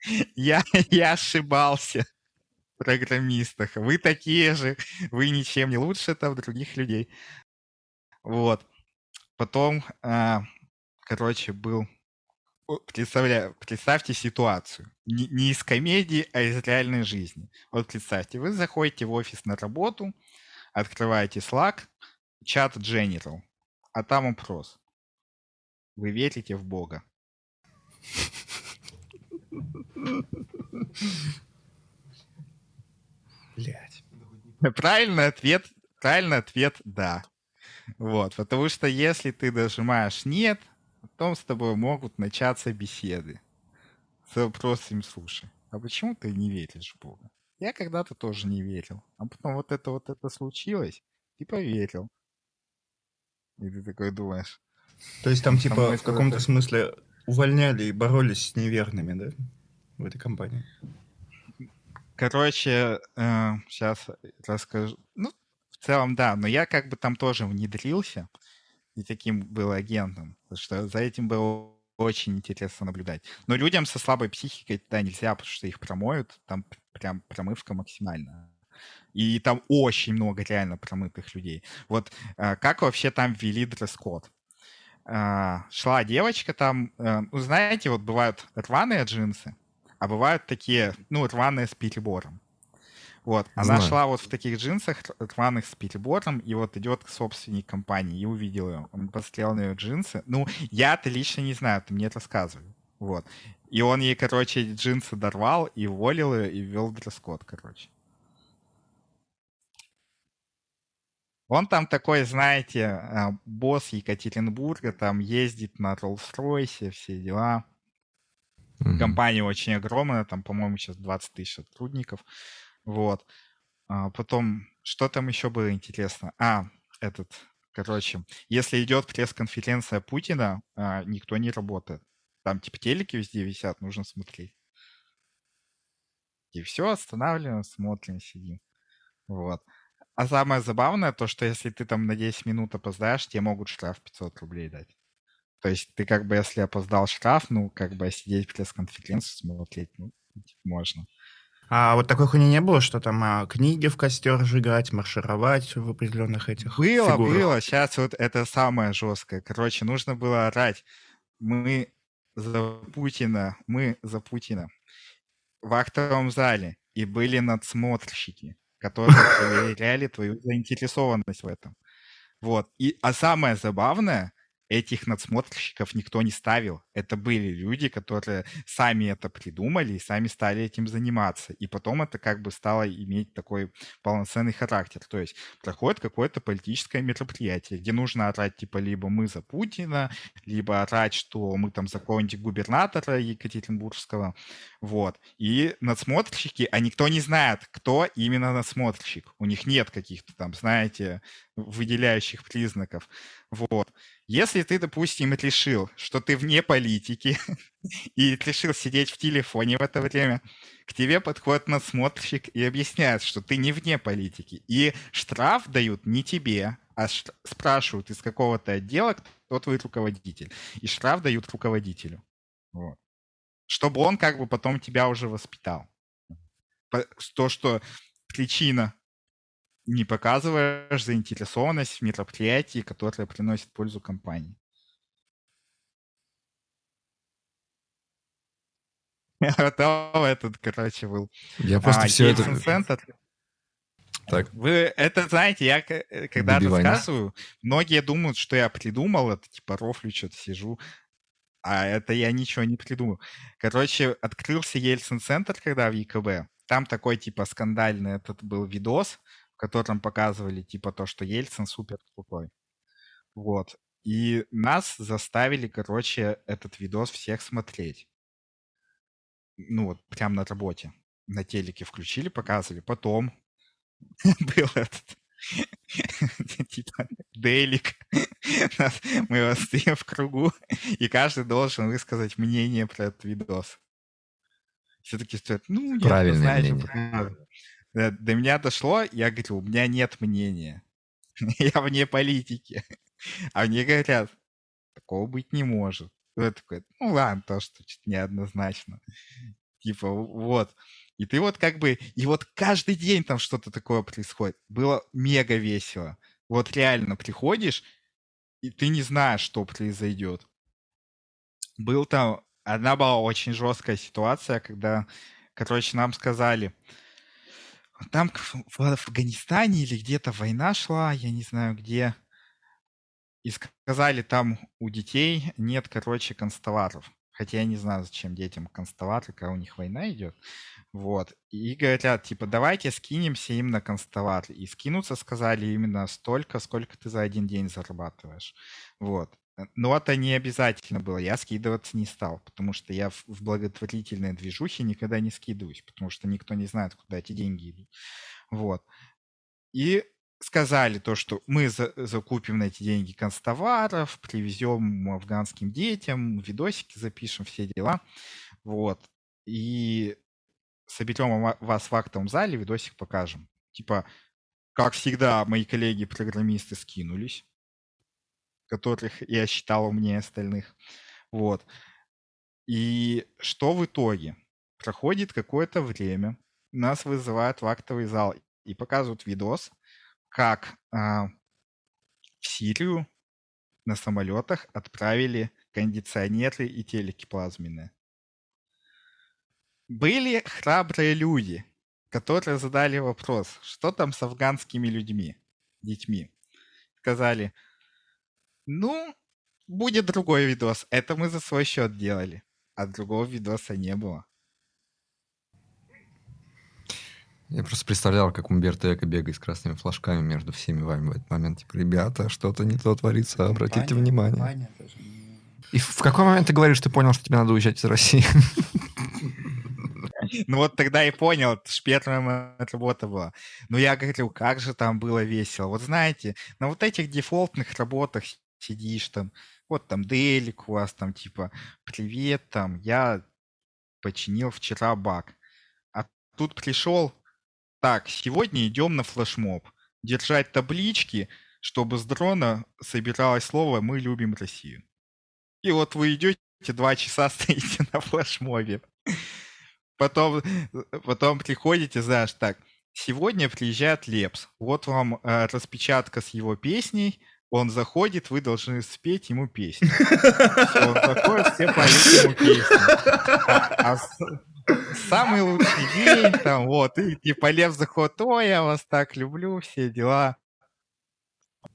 A: я, я ошибался программистах. Вы такие же, вы ничем не лучше там других людей. Вот. Потом, а, короче, был... Представля... Представьте ситуацию. Не, не из комедии, а из реальной жизни. Вот представьте, вы заходите в офис на работу, открываете Slack, чат General, а там вопрос. Вы верите в Бога? Блять. Правильный ответ, правильный ответ – да. Вот, потому что если ты нажимаешь «нет», потом с тобой могут начаться беседы с вопросом «слушай, а почему ты не веришь в Бога?» Я когда-то тоже не верил, а потом вот это вот это случилось, и поверил. И ты такой думаешь...
C: То есть там типа в каком-то смысле увольняли и боролись с неверными, да, в этой компании?
A: Короче, э, сейчас расскажу. Ну, в целом, да, но я как бы там тоже внедрился и таким был агентом, что за этим было очень интересно наблюдать. Но людям со слабой психикой туда нельзя, потому что их промоют, там прям промывка максимальная. И там очень много реально промытых людей. Вот э, как вообще там ввели дресс-код? Э, шла девочка там, э, ну, знаете, вот бывают рваные джинсы, а бывают такие, ну, рваные с перебором. Вот, она Знаю. шла вот в таких джинсах, рваных с перебором, и вот идет к собственной компании, и увидел ее. Он посмотрел на ее джинсы. Ну, я-то лично не знаю, ты мне рассказывай. Вот. И он ей, короче, джинсы дорвал, и уволил ее, и ввел дресс-код, короче. Он там такой, знаете, а, босс Екатеринбурга, там ездит на Роллс-Ройсе, все дела. Mm-hmm. Компания очень огромная, там, по-моему, сейчас 20 тысяч сотрудников. Вот. А потом, что там еще было интересно? А, этот, короче, если идет пресс-конференция Путина, а, никто не работает. Там типа телеки везде висят, нужно смотреть. И все, останавливаем, смотрим, сидим. Вот. А самое забавное то, что если ты там на 10 минут опоздаешь, тебе могут штраф 500 рублей дать. То есть ты как бы, если опоздал штраф, ну, как бы сидеть пресс-конференцию смотреть, ну, типа, можно.
C: А вот такой хуйни не было, что там а, книги в костер сжигать, маршировать в определенных этих
A: Было,
C: фигурах?
A: было. Сейчас вот это самое жесткое. Короче, нужно было орать. Мы за Путина, мы за Путина. В актовом зале. И были надсмотрщики, которые проверяли твою заинтересованность в этом. Вот. И, а самое забавное, этих надсмотрщиков никто не ставил. Это были люди, которые сами это придумали и сами стали этим заниматься. И потом это как бы стало иметь такой полноценный характер. То есть проходит какое-то политическое мероприятие, где нужно орать типа либо мы за Путина, либо орать, что мы там за какого-нибудь губернатора Екатеринбургского. Вот. И надсмотрщики, а никто не знает, кто именно надсмотрщик. У них нет каких-то там, знаете, выделяющих признаков. Вот. Если ты, допустим, решил, что ты вне политики и решил сидеть в телефоне в это время, к тебе подходит надсмотрщик и объясняет, что ты не вне политики. И штраф дают не тебе, а спрашивают из какого-то отдела, кто твой руководитель. И штраф дают руководителю. Вот. Чтобы он как бы потом тебя уже воспитал. То, что причина не показываешь заинтересованность в мероприятии, которое приносит пользу компании. Потом этот, короче, был.
B: Я просто а, все это...
A: Центр. Так. Вы это знаете, я э, когда Биби рассказываю, многие думают, что я придумал это, типа рофлю что-то сижу, а это я ничего не придумал. Короче, открылся Ельцин-центр, когда в ЕКБ. Там такой, типа, скандальный этот был видос, в котором показывали типа то, что Ельцин супер крутой. Вот. И нас заставили, короче, этот видос всех смотреть. Ну вот, прям на работе. На телеке включили, показывали. Потом был этот типа делик. Мы стоим в кругу, и каждый должен высказать мнение про этот видос. Все-таки стоят, ну,
B: Правильное знаете, мнение.
A: Э, до меня дошло, я говорю, у меня нет мнения. я вне политики. А мне говорят, такого быть не может. Я такой, ну ладно, то, что неоднозначно. Типа, вот. И ты вот как бы... И вот каждый день там что-то такое происходит. Было мега весело. Вот реально приходишь, и ты не знаешь, что произойдет. Был там... Одна была очень жесткая ситуация, когда, короче, нам сказали, там в Афганистане или где-то война шла, я не знаю где. И сказали, там у детей нет, короче, констоваров. Хотя я не знаю, зачем детям констовары, когда у них война идет. Вот. И говорят, типа, давайте скинемся им на констовар. И скинуться сказали именно столько, сколько ты за один день зарабатываешь. Вот. Но это не обязательно было. Я скидываться не стал, потому что я в, в благотворительной движухе никогда не скидываюсь, потому что никто не знает, куда эти деньги идут. Вот. И сказали то, что мы за, закупим на эти деньги констоваров, привезем афганским детям, видосики запишем, все дела. Вот. И соберем вас в актовом зале, видосик покажем. Типа, как всегда, мои коллеги-программисты скинулись которых я считал умнее остальных. Вот. И что в итоге? Проходит какое-то время, нас вызывают в актовый зал и показывают видос, как а, в Сирию на самолетах отправили кондиционеры и телеки плазменные. Были храбрые люди, которые задали вопрос, что там с афганскими людьми, детьми. Сказали, ну, будет другой видос. Это мы за свой счет делали. А другого видоса не было.
B: Я просто представлял, как Умберто Эко бегает с красными флажками между всеми вами в этот момент. Типа, ребята, что-то не то творится, обратите Ваня, внимание. Ваня И в какой момент ты говоришь, ты понял, что тебе надо уезжать из России?
A: Ну вот тогда и понял, это же первая моя работа была. Но я говорю, как же там было весело. Вот знаете, на вот этих дефолтных работах сидишь там, вот там Делик у вас там типа, привет, там, я починил вчера баг. А тут пришел, так, сегодня идем на флешмоб. Держать таблички, чтобы с дрона собиралось слово «Мы любим Россию». И вот вы идете, два часа стоите на флешмобе. Потом, потом приходите, знаешь, так, сегодня приезжает Лепс. Вот вам э, распечатка с его песней, он заходит, вы должны спеть ему песню. Он заходит, все поют ему песню. А, а самый лучший день, там, вот, и типа Лев заходит, ой, я вас так люблю, все дела.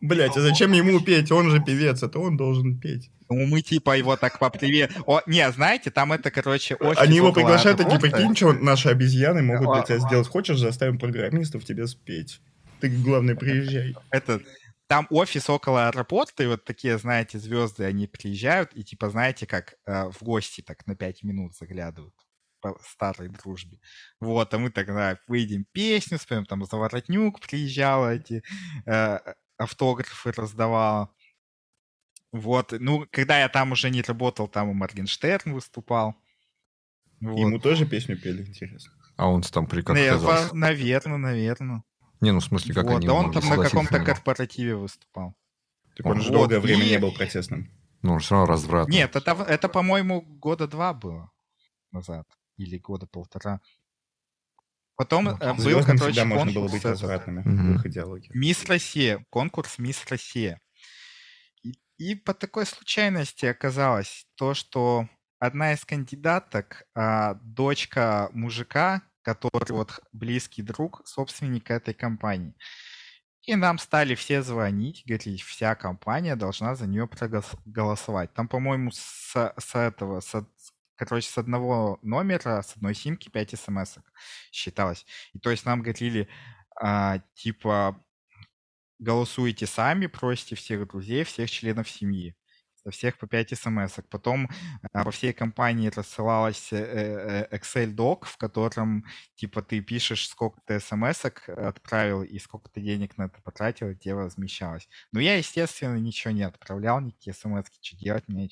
C: Блять, а зачем ему петь? Он же певец, это он должен петь.
A: Ну, мы типа его так попривет. О, не, знаете, там это, короче,
C: очень Они его приглашают, такие, прикинь, что наши обезьяны могут для тебя сделать. Хочешь, заставим программистов тебе спеть. Ты, главное, приезжай.
A: Это, там офис около аэропорта, и вот такие, знаете, звезды, они приезжают, и типа, знаете, как э, в гости так на пять минут заглядывают по старой дружбе. Вот, а мы тогда выйдем песню, споем, там Заворотнюк приезжал, эти э, автографы раздавала. Вот, ну, когда я там уже не работал, там и Моргенштерн выступал.
C: Вот. Ему тоже песню пели, интересно.
B: А он там при как
A: Наверное, наверное.
B: Не, ну в смысле, как вот, они
A: да он там на каком-то корпоративе выступал.
C: Так он, он же вот, долгое время и... не был протестным.
B: Ну, он все равно разврат.
A: Нет, это, это по-моему, года два было назад. Или года полтора. Потом ну, э, был, короче,
C: можно было быть развратными mm-hmm. в их идеологии.
A: Мисс Россия, конкурс Мисс Россия. И, и по такой случайности оказалось то, что одна из кандидаток, а, дочка мужика, который вот близкий друг собственника этой компании. И нам стали все звонить, говорить, вся компания должна за нее проголосовать. Там, по-моему, с, с этого, с, короче, с одного номера, с одной симки 5 смс считалось. И то есть нам говорили, а, типа, голосуйте сами, просите всех друзей, всех членов семьи всех по 5 смс. -ок. Потом а, во всей компании рассылалась э, э, Excel-док, в котором, типа, ты пишешь, сколько ты смс отправил и сколько ты денег на это потратил, и тебе возмещалось. Но я, естественно, ничего не отправлял, никакие смс что делать мне.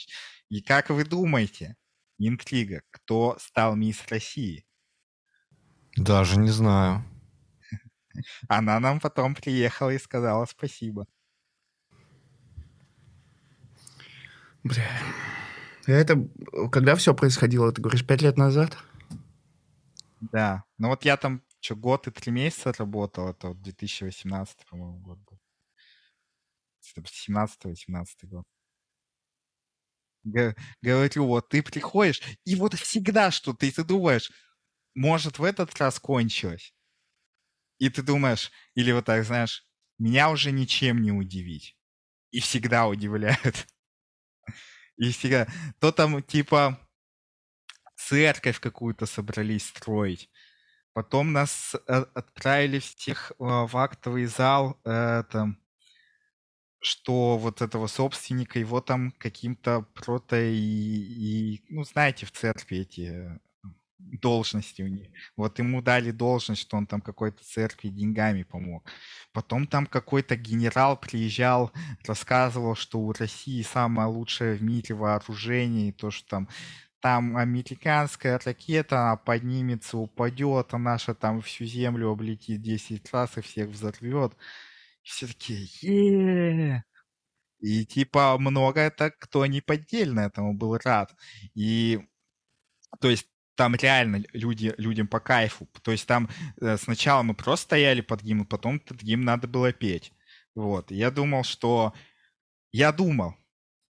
A: И как вы думаете, интрига, кто стал мисс России?
B: Даже не знаю.
A: Она нам потом приехала и сказала спасибо.
C: Бля. Это когда все происходило, ты говоришь, пять лет назад?
A: Да. Ну вот я там что, год и три месяца работал, это вот 2018, по-моему, год был. 17-18 год. Говорю, вот ты приходишь, и вот всегда что-то, и ты думаешь, может, в этот раз кончилось. И ты думаешь, или вот так, знаешь, меня уже ничем не удивить. И всегда удивляют. И всегда... То там, типа, церковь какую-то собрались строить. Потом нас э, отправили всех а, в актовый зал, это, что вот этого собственника, его там каким-то прото и, и, ну, знаете, в церкви эти должности у них. Вот ему дали должность, что он там какой-то церкви деньгами помог. Потом там какой-то генерал приезжал, рассказывал, что у России самое лучшее в мире вооружение, и то, что там там американская ракета поднимется, упадет, а наша там всю землю облетит 10 раз и всех взорвет. И все такие, е И типа много это кто не поддельно этому был рад. И то есть там реально люди, людям по кайфу. То есть там э, сначала мы просто стояли под гимн, потом этот гимн надо было петь. Вот. я думал, что... Я думал,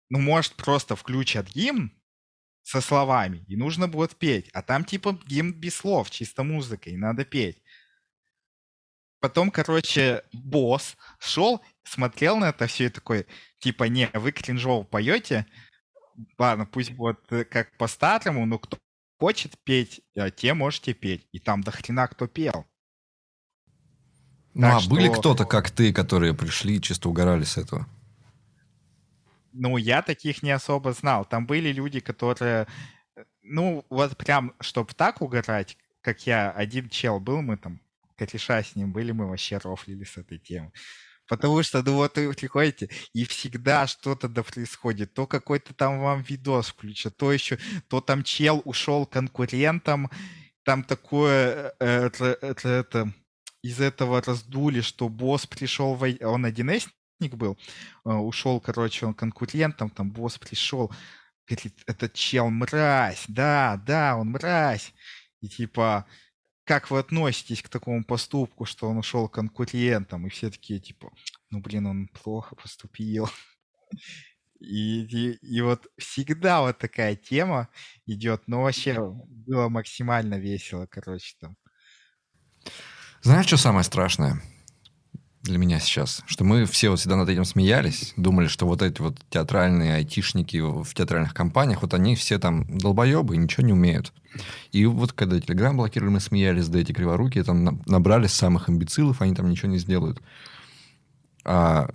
A: ну, может, просто включат гимн со словами, и нужно будет петь. А там типа гимн без слов, чисто музыкой, надо петь. Потом, короче, босс шел, смотрел на это все и такой, типа, не, вы кринжово поете, ладно, пусть будет э, как по-старому, но кто хочет петь, э, те можете петь. И там до хрена кто пел.
B: Ну, так а что... были кто-то, как ты, которые пришли и чисто угорали с этого?
A: Ну, я таких не особо знал. Там были люди, которые... Э, ну, вот прям, чтобы так угорать, как я, один чел был, мы там кореша с ним были, мы вообще рофлили с этой темы. Потому что, ну вот вы приходите, и всегда что-то да происходит. То какой-то там вам видос включат, то еще, то там чел ушел конкурентом, там такое, э, это, это, это из этого раздули, что босс пришел, в... он 1 был, э, ушел, короче, он конкурентом, там босс пришел, говорит, этот чел мразь, да, да, он мразь. И типа, как вы относитесь к такому поступку, что он ушел конкурентом, и все такие, типа, ну, блин, он плохо поступил. И, и, и вот всегда вот такая тема идет, но вообще было максимально весело, короче, там.
B: Знаешь, что самое страшное? Для меня сейчас, что мы все вот всегда над этим смеялись, думали, что вот эти вот театральные айтишники в театральных компаниях, вот они все там долбоебы, ничего не умеют. И вот когда Телеграм блокировали, мы смеялись, да эти криворуки там набрали самых имбецилов, они там ничего не сделают. А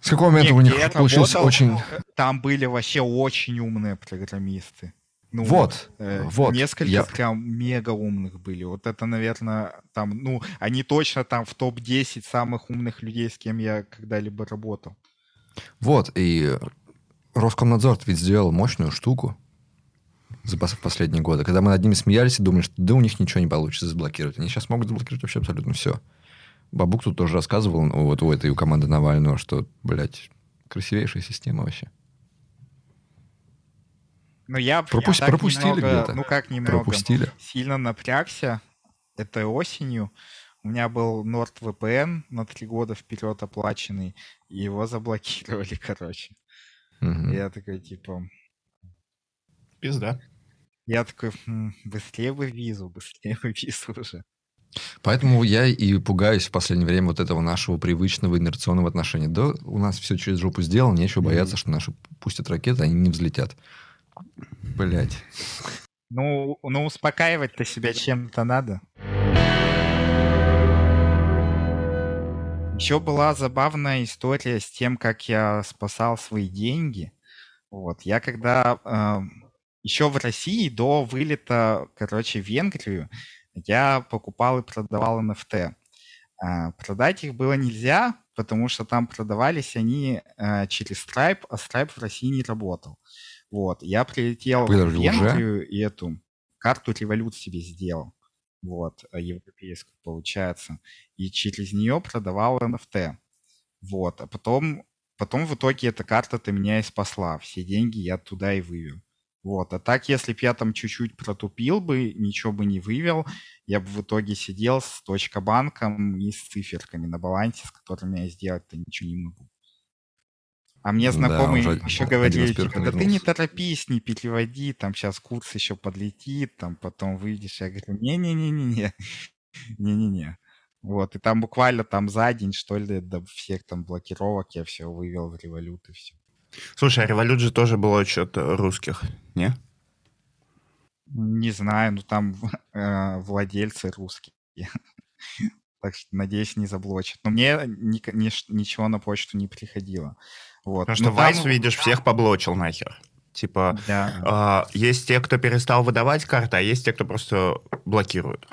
B: с какого момента не, у них получился очень...
A: Там были вообще очень умные программисты.
B: Ну, вот, э, вот.
A: Несколько я... прям мега умных были. Вот это, наверное, там, ну, они точно там в топ-10 самых умных людей, с кем я когда-либо работал.
B: Вот, и Роскомнадзор ведь сделал мощную штуку за последние годы, когда мы над ними смеялись и думали, что да у них ничего не получится заблокировать. Они сейчас могут заблокировать вообще абсолютно все. Бабук тут тоже рассказывал, ну, вот у этой у команды Навального, что, блядь, красивейшая система вообще.
A: Ну, я,
B: Пропусти, я пропустили немного, где-то.
A: Ну, как немного.
B: Пропустили.
A: Сильно напрягся этой осенью. У меня был NordVPN на три года вперед оплаченный, и его заблокировали, короче. Угу. Я такой, типа...
C: Пизда.
A: Я такой, хм, быстрее бы визу, быстрее бы визу уже.
B: Поэтому я и пугаюсь в последнее время вот этого нашего привычного инерционного отношения. Да, у нас все через жопу сделано, нечего mm-hmm. бояться, что наши пустят ракеты, они не взлетят. Блять.
A: Ну, ну успокаивать-то себя чем-то надо. Еще была забавная история с тем, как я спасал свои деньги. Вот, я когда э, еще в России до вылета, короче, в Венгрию, я покупал и продавал NFT. А, продать их было нельзя, потому что там продавались они а, через Stripe, а Stripe в России не работал. Вот, я прилетел Подожди, в Венгрию уже? и эту карту Revolut себе сделал. Вот, европейскую, получается. И через нее продавал NFT. Вот, а потом, потом в итоге эта карта-то меня и спасла. Все деньги я туда и вывел. Вот. А так, если бы я там чуть-чуть протупил бы, ничего бы не вывел, я бы в итоге сидел с точка-банком и с циферками на балансе, с которыми я сделать-то ничего не могу. А мне знакомые да, еще говорили, типа, да ты не торопись, не переводи, там сейчас курс еще подлетит, там потом выйдешь. Я говорю, не-не-не-не-не, не-не-не. Вот, и там буквально там за день, что ли, до всех там блокировок я все вывел в револют и все.
C: Слушай, а Revolut же тоже был отчет русских, не?
A: Не знаю, ну там э, владельцы русские. так что, надеюсь, не заблочат. Но мне ни, ни, ничего на почту не приходило. Вот.
C: Потому что ну, Вайс, там... видишь, всех поблочил нахер. Типа, да. э, есть те, кто перестал выдавать карты, а есть те, кто просто блокирует.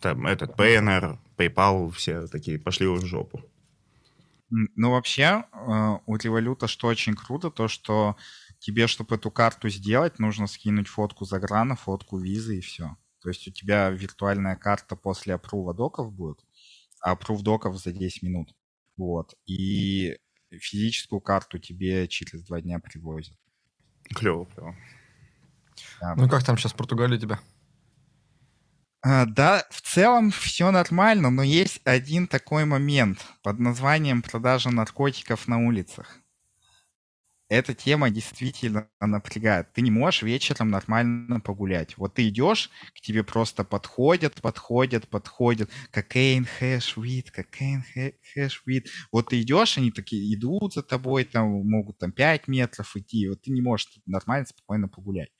C: Там этот PNR, PayPal, все такие пошли в жопу.
A: Ну, вообще, а, у Революта что очень круто, то, что тебе, чтобы эту карту сделать, нужно скинуть фотку заграна, фотку визы и все. То есть у тебя виртуальная карта после апрува доков будет, а аппрув доков за 10 минут. Вот. И физическую карту тебе через два дня привозят.
C: Клево, клево.
B: Да. Ну как там сейчас в Португалии тебя?
A: А, да, в целом все нормально, но есть один такой момент под названием продажа наркотиков на улицах. Эта тема действительно напрягает. Ты не можешь вечером нормально погулять. Вот ты идешь, к тебе просто подходят, подходят, подходят. Кокаин, хэш, вид, кокаин, хэш, вид. Вот ты идешь, они такие идут за тобой, там могут там 5 метров идти. Вот ты не можешь нормально, спокойно погулять.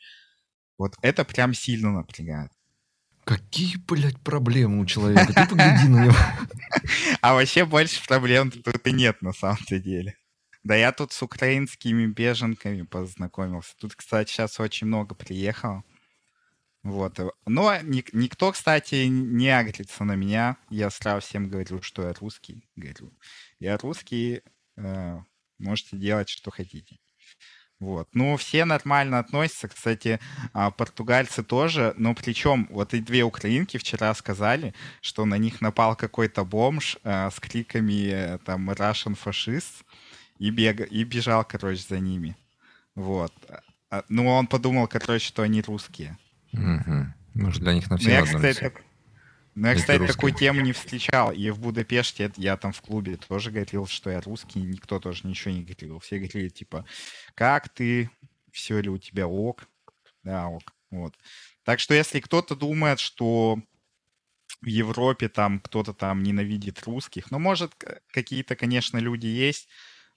A: Вот это прям сильно напрягает.
B: Какие, блядь, проблемы у человека? Ты погляди на него.
A: А вообще больше проблем тут и нет на самом-то деле. Да я тут с украинскими беженками познакомился. Тут, кстати, сейчас очень много приехало. Вот. Но ник- никто, кстати, не агрится на меня. Я сразу всем говорю, что я русский. Говорю, я русский, э, можете делать, что хотите. Вот. Ну, все нормально относятся. Кстати, а, португальцы тоже. Но причем, вот и две украинки вчера сказали, что на них напал какой-то бомж а, с криками э, там Russian фашист и, бег... и бежал, короче, за ними. Вот. А, ну, он подумал, короче, что они русские.
B: Угу. Может, для них на все
A: ну, я, кстати, ну, я, кстати, такую тему не встречал. И в Будапеште я там в клубе тоже говорил, что я русский, никто тоже ничего не говорил. Все говорили, типа, как ты, все ли у тебя ок? Да, ок. Вот. Так что если кто-то думает, что в Европе там кто-то там ненавидит русских. Ну, может, какие-то, конечно, люди есть,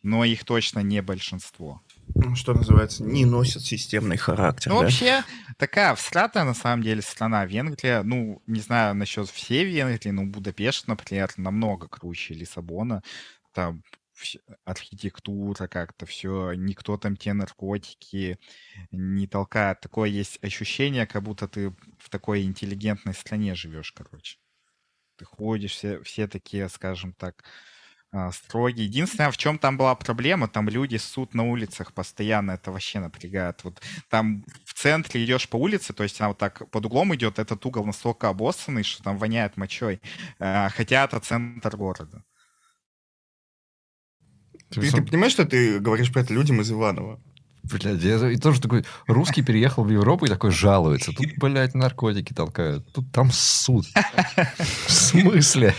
A: но их точно не большинство.
C: Ну, что называется, не носят системный характер.
A: Ну, да? вообще, такая всратая, на самом деле, страна Венгрия. Ну, не знаю насчет всей Венгрии, но Будапешт, например, намного круче Лиссабона. Там архитектура как-то все, никто там те наркотики не толкает. Такое есть ощущение, как будто ты в такой интеллигентной стране живешь, короче. Ты ходишь, все, все такие, скажем так, а, строгие. Единственное, в чем там была проблема, там люди ссут на улицах постоянно, это вообще напрягает. Вот там в центре идешь по улице, то есть она вот так под углом идет, этот угол настолько обоссанный, что там воняет мочой, а, хотя это центр города.
C: Ты, ты понимаешь, что ты говоришь про это людям из Иванова?
B: Блядь, я и тоже такой, русский переехал в Европу и такой жалуется. Тут, блядь, наркотики толкают. Тут там суд. В смысле?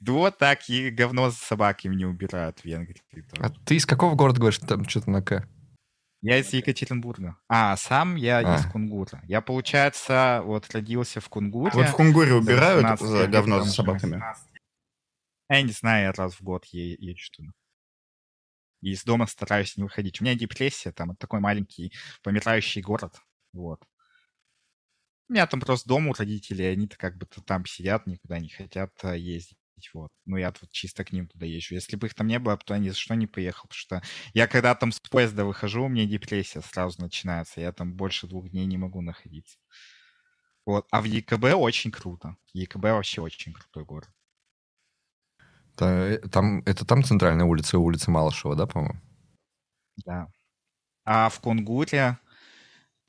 A: Вот так, и говно с собаками не убирают в Венгрии.
B: А ты из какого города говоришь, там что-то на К?
A: Я из Екатеринбурга. А, сам я а. из Кунгура. Я, получается, вот родился в Кунгуре.
C: Вот в Кунгуре убирают за говно с собаками?
A: Я не знаю, я раз в год е- езжу туда. И из дома стараюсь не выходить. У меня депрессия, там, такой маленький помирающий город. Вот. У меня там просто дом у родителей, они-то как бы там сидят, никуда не хотят а, ездить. Вот. Ну, я тут чисто к ним туда езжу. Если бы их там не было, то я ни за что не поехал. Потому что я когда там с поезда выхожу, у меня депрессия сразу начинается. Я там больше двух дней не могу находиться. Вот. А в ЕКБ очень круто. ЕКБ вообще очень крутой город.
B: Э, там, это там центральная улица, улица Малышева, да, по-моему?
A: Да. А в Кунгуре,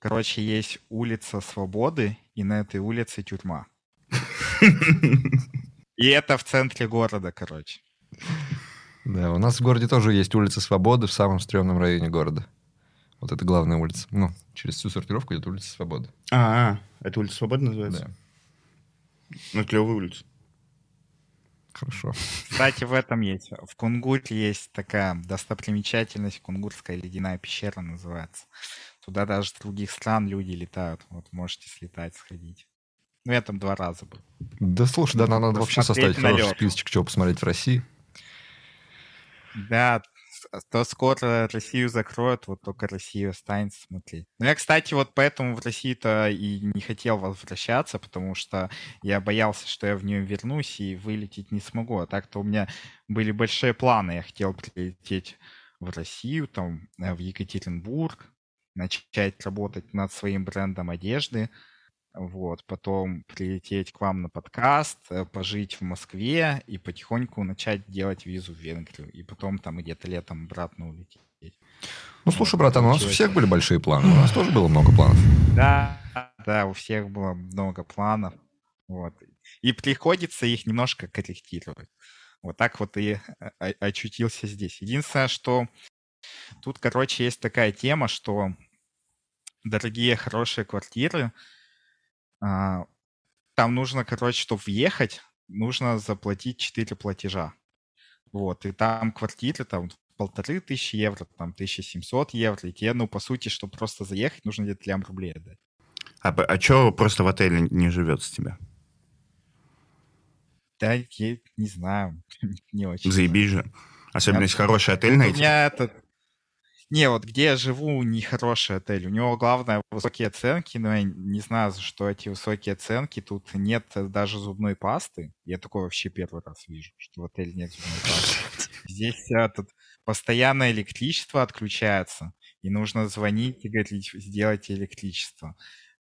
A: короче, есть улица Свободы, и на этой улице тюрьма. И это в центре города, короче.
B: Да, у нас в городе тоже есть улица Свободы в самом стрёмном районе города. Вот это главная улица. Ну, через всю сортировку идет улица Свободы.
C: А, -а, это улица Свободы называется? Да. Ну, клевая улица.
B: Хорошо.
A: Кстати, в этом есть. В Кунгуре есть такая достопримечательность. Кунгурская ледяная пещера называется. Туда даже с других стран люди летают. Вот можете слетать, сходить. Ну, я там два раза был.
B: Да слушай, да, надо вообще составить хороший списочек, чего посмотреть в России.
A: Да, то скоро Россию закроют, вот только Россия останется смотреть. Ну, я, кстати, вот поэтому в Россию-то и не хотел возвращаться, потому что я боялся, что я в нее вернусь и вылететь не смогу. А так-то у меня были большие планы. Я хотел прилететь в Россию, там, э, в Екатеринбург, начать работать над своим брендом одежды, вот, потом прилететь к вам на подкаст, э, пожить в Москве и потихоньку начать делать визу в Венгрию, и потом там где-то летом обратно улететь.
B: Ну, слушай, братан, у нас у всех были большие планы, у нас тоже было много планов.
A: Да, да, у всех было много планов, вот. И приходится их немножко корректировать. Вот так вот и э, очутился здесь. Единственное, что тут, короче, есть такая тема, что дорогие, хорошие квартиры – а, там нужно, короче, чтобы въехать, нужно заплатить 4 платежа. Вот, и там квартиры, там полторы тысячи евро, там 1700 евро, и тебе, ну, по сути, чтобы просто заехать, нужно где-то лям рублей отдать.
C: А, а что просто в отеле не живет с тебя?
A: Да, я не знаю, не очень.
C: Заебись же. Особенно, если хороший отель найти.
A: У меня этот не, вот где я живу, нехороший отель. У него главное высокие оценки, но я не знаю, за что эти высокие оценки. Тут нет даже зубной пасты. Я такое вообще первый раз вижу, что в отеле нет зубной пасты. Здесь этот, постоянно электричество отключается, и нужно звонить и говорить, сделайте электричество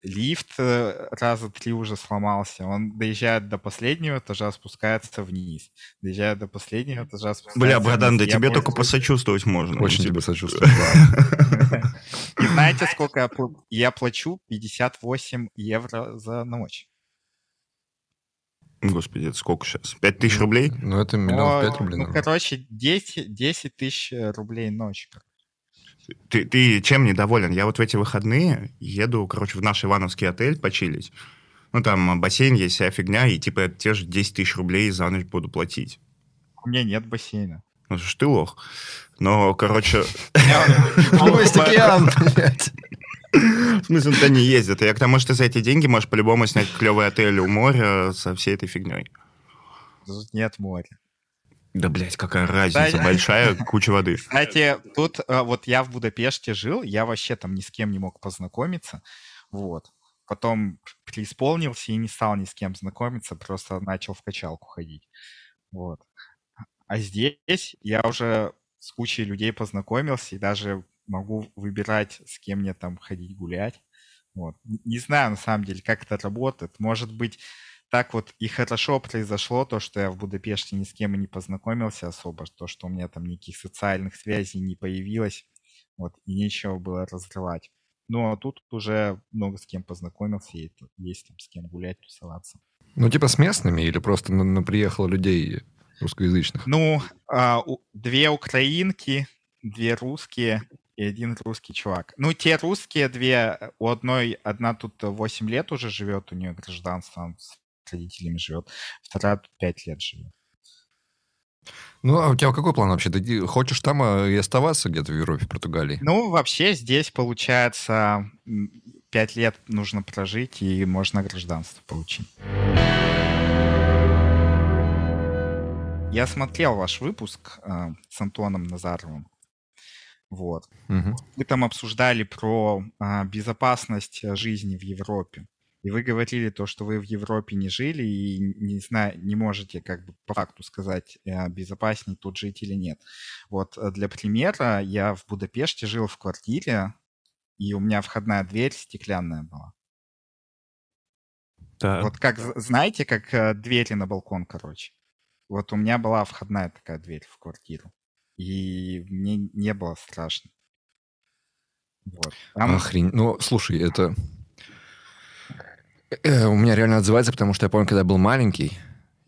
A: лифт э, раза три уже сломался. Он доезжает до последнего этажа, спускается вниз. Доезжает до последнего этажа, спускается
C: Бля, братан, да тебе только посочувствовать можно.
B: Очень тебе сочувствовать,
A: И знаете, сколько я плачу? 58 евро за ночь.
C: Господи, это сколько сейчас? 5 тысяч рублей?
B: Ну, это миллион пять рублей.
A: Ну, короче, 10, 10 тысяч рублей ночь.
C: Ты, ты чем недоволен? Я вот в эти выходные еду, короче, в наш Ивановский отель почилить. Ну, там бассейн есть, вся фигня, и типа те же 10 тысяч рублей за ночь буду платить.
A: У меня нет бассейна.
C: Ну, что ты лох. Но, короче...
B: Океан, блядь.
C: В смысле, туда не ездят. Я к тому, что за эти деньги можешь по-любому снять клевый отель у моря со всей этой фигней.
A: Тут нет моря.
C: Да, блядь, какая разница, Кстати, большая куча воды.
A: Кстати, тут э, вот я в Будапеште жил, я вообще там ни с кем не мог познакомиться, вот. Потом преисполнился и не стал ни с кем знакомиться, просто начал в качалку ходить, вот. А здесь я уже с кучей людей познакомился и даже могу выбирать, с кем мне там ходить гулять. Вот. Не знаю, на самом деле, как это работает. Может быть, так вот и хорошо произошло то, что я в Будапеште ни с кем и не познакомился особо, то, что у меня там никаких социальных связей не появилось, вот, и нечего было разрывать. Ну, а тут уже много с кем познакомился, и есть там с кем гулять, тусоваться.
B: Ну, типа с местными или просто на, на приехало людей русскоязычных?
A: Ну, а, у, две украинки, две русские и один русский чувак. Ну, те русские две, у одной, одна тут 8 лет уже живет, у нее гражданство, родителями живет, вторая тут 5 лет живет.
B: Ну, а у тебя какой план вообще? Ты хочешь там э, и оставаться где-то в Европе, в Португалии?
A: Ну, вообще здесь, получается, 5 лет нужно прожить, и можно гражданство получить. Я смотрел ваш выпуск э, с Антоном Назаровым. Вот. Угу. Вы там обсуждали про э, безопасность жизни в Европе. И вы говорили то, что вы в Европе не жили и не знаю, не можете как бы по факту сказать, э, безопаснее тут жить или нет. Вот э, для примера, я в Будапеште жил в квартире, и у меня входная дверь стеклянная была. Да. Вот как, знаете, как э, двери на балкон, короче. Вот у меня была входная такая дверь в квартиру. И мне не было страшно.
B: Вот. Там... Охрень. Ну, слушай, это Э, у меня реально отзывается, потому что я помню, когда я был маленький,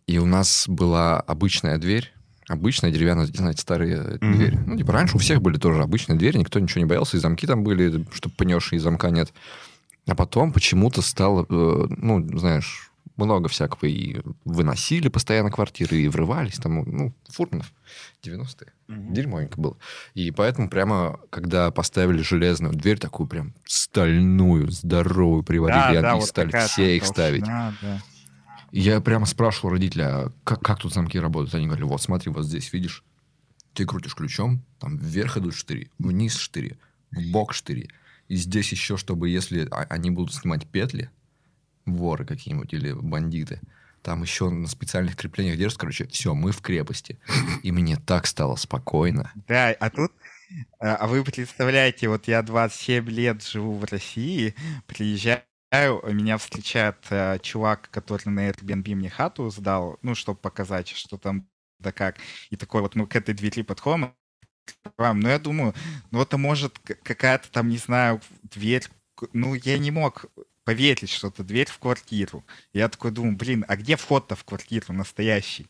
B: и у нас была обычная дверь, обычная деревянная, знаете, старые mm-hmm. двери. Ну, типа раньше у всех были тоже обычные двери, никто ничего не боялся, и замки там были, чтобы понесшие, и замка нет. А потом почему-то стало, э, ну, знаешь, много всякого. И выносили постоянно квартиры, и врывались. Там, ну, Фурманов, 90-е. Угу. Дерьмонько было. И поэтому прямо, когда поставили железную дверь, такую прям стальную, здоровую приварили, да, да, и вот стали все их ставить. Да, да. Я прямо спрашивал родителя, а как, как тут замки работают? Они говорили, вот смотри, вот здесь, видишь, ты крутишь ключом, там вверх идут штыри, вниз штыри, в бок штыри. И здесь еще, чтобы если а, они будут снимать петли, воры какие-нибудь или бандиты. Там еще на специальных креплениях держат, короче, все, мы в крепости. И мне так стало спокойно.
A: Да, а тут а, а вы представляете, вот я 27 лет живу в России, приезжаю, меня встречает э, чувак, который на Airbnb мне хату сдал, ну, чтобы показать, что там да как. И такой вот мы к этой двери подходим, ну, я думаю, ну, это может какая-то там, не знаю, дверь, ну, я не мог поверить, что это дверь в квартиру. Я такой думаю, блин, а где вход-то в квартиру настоящий?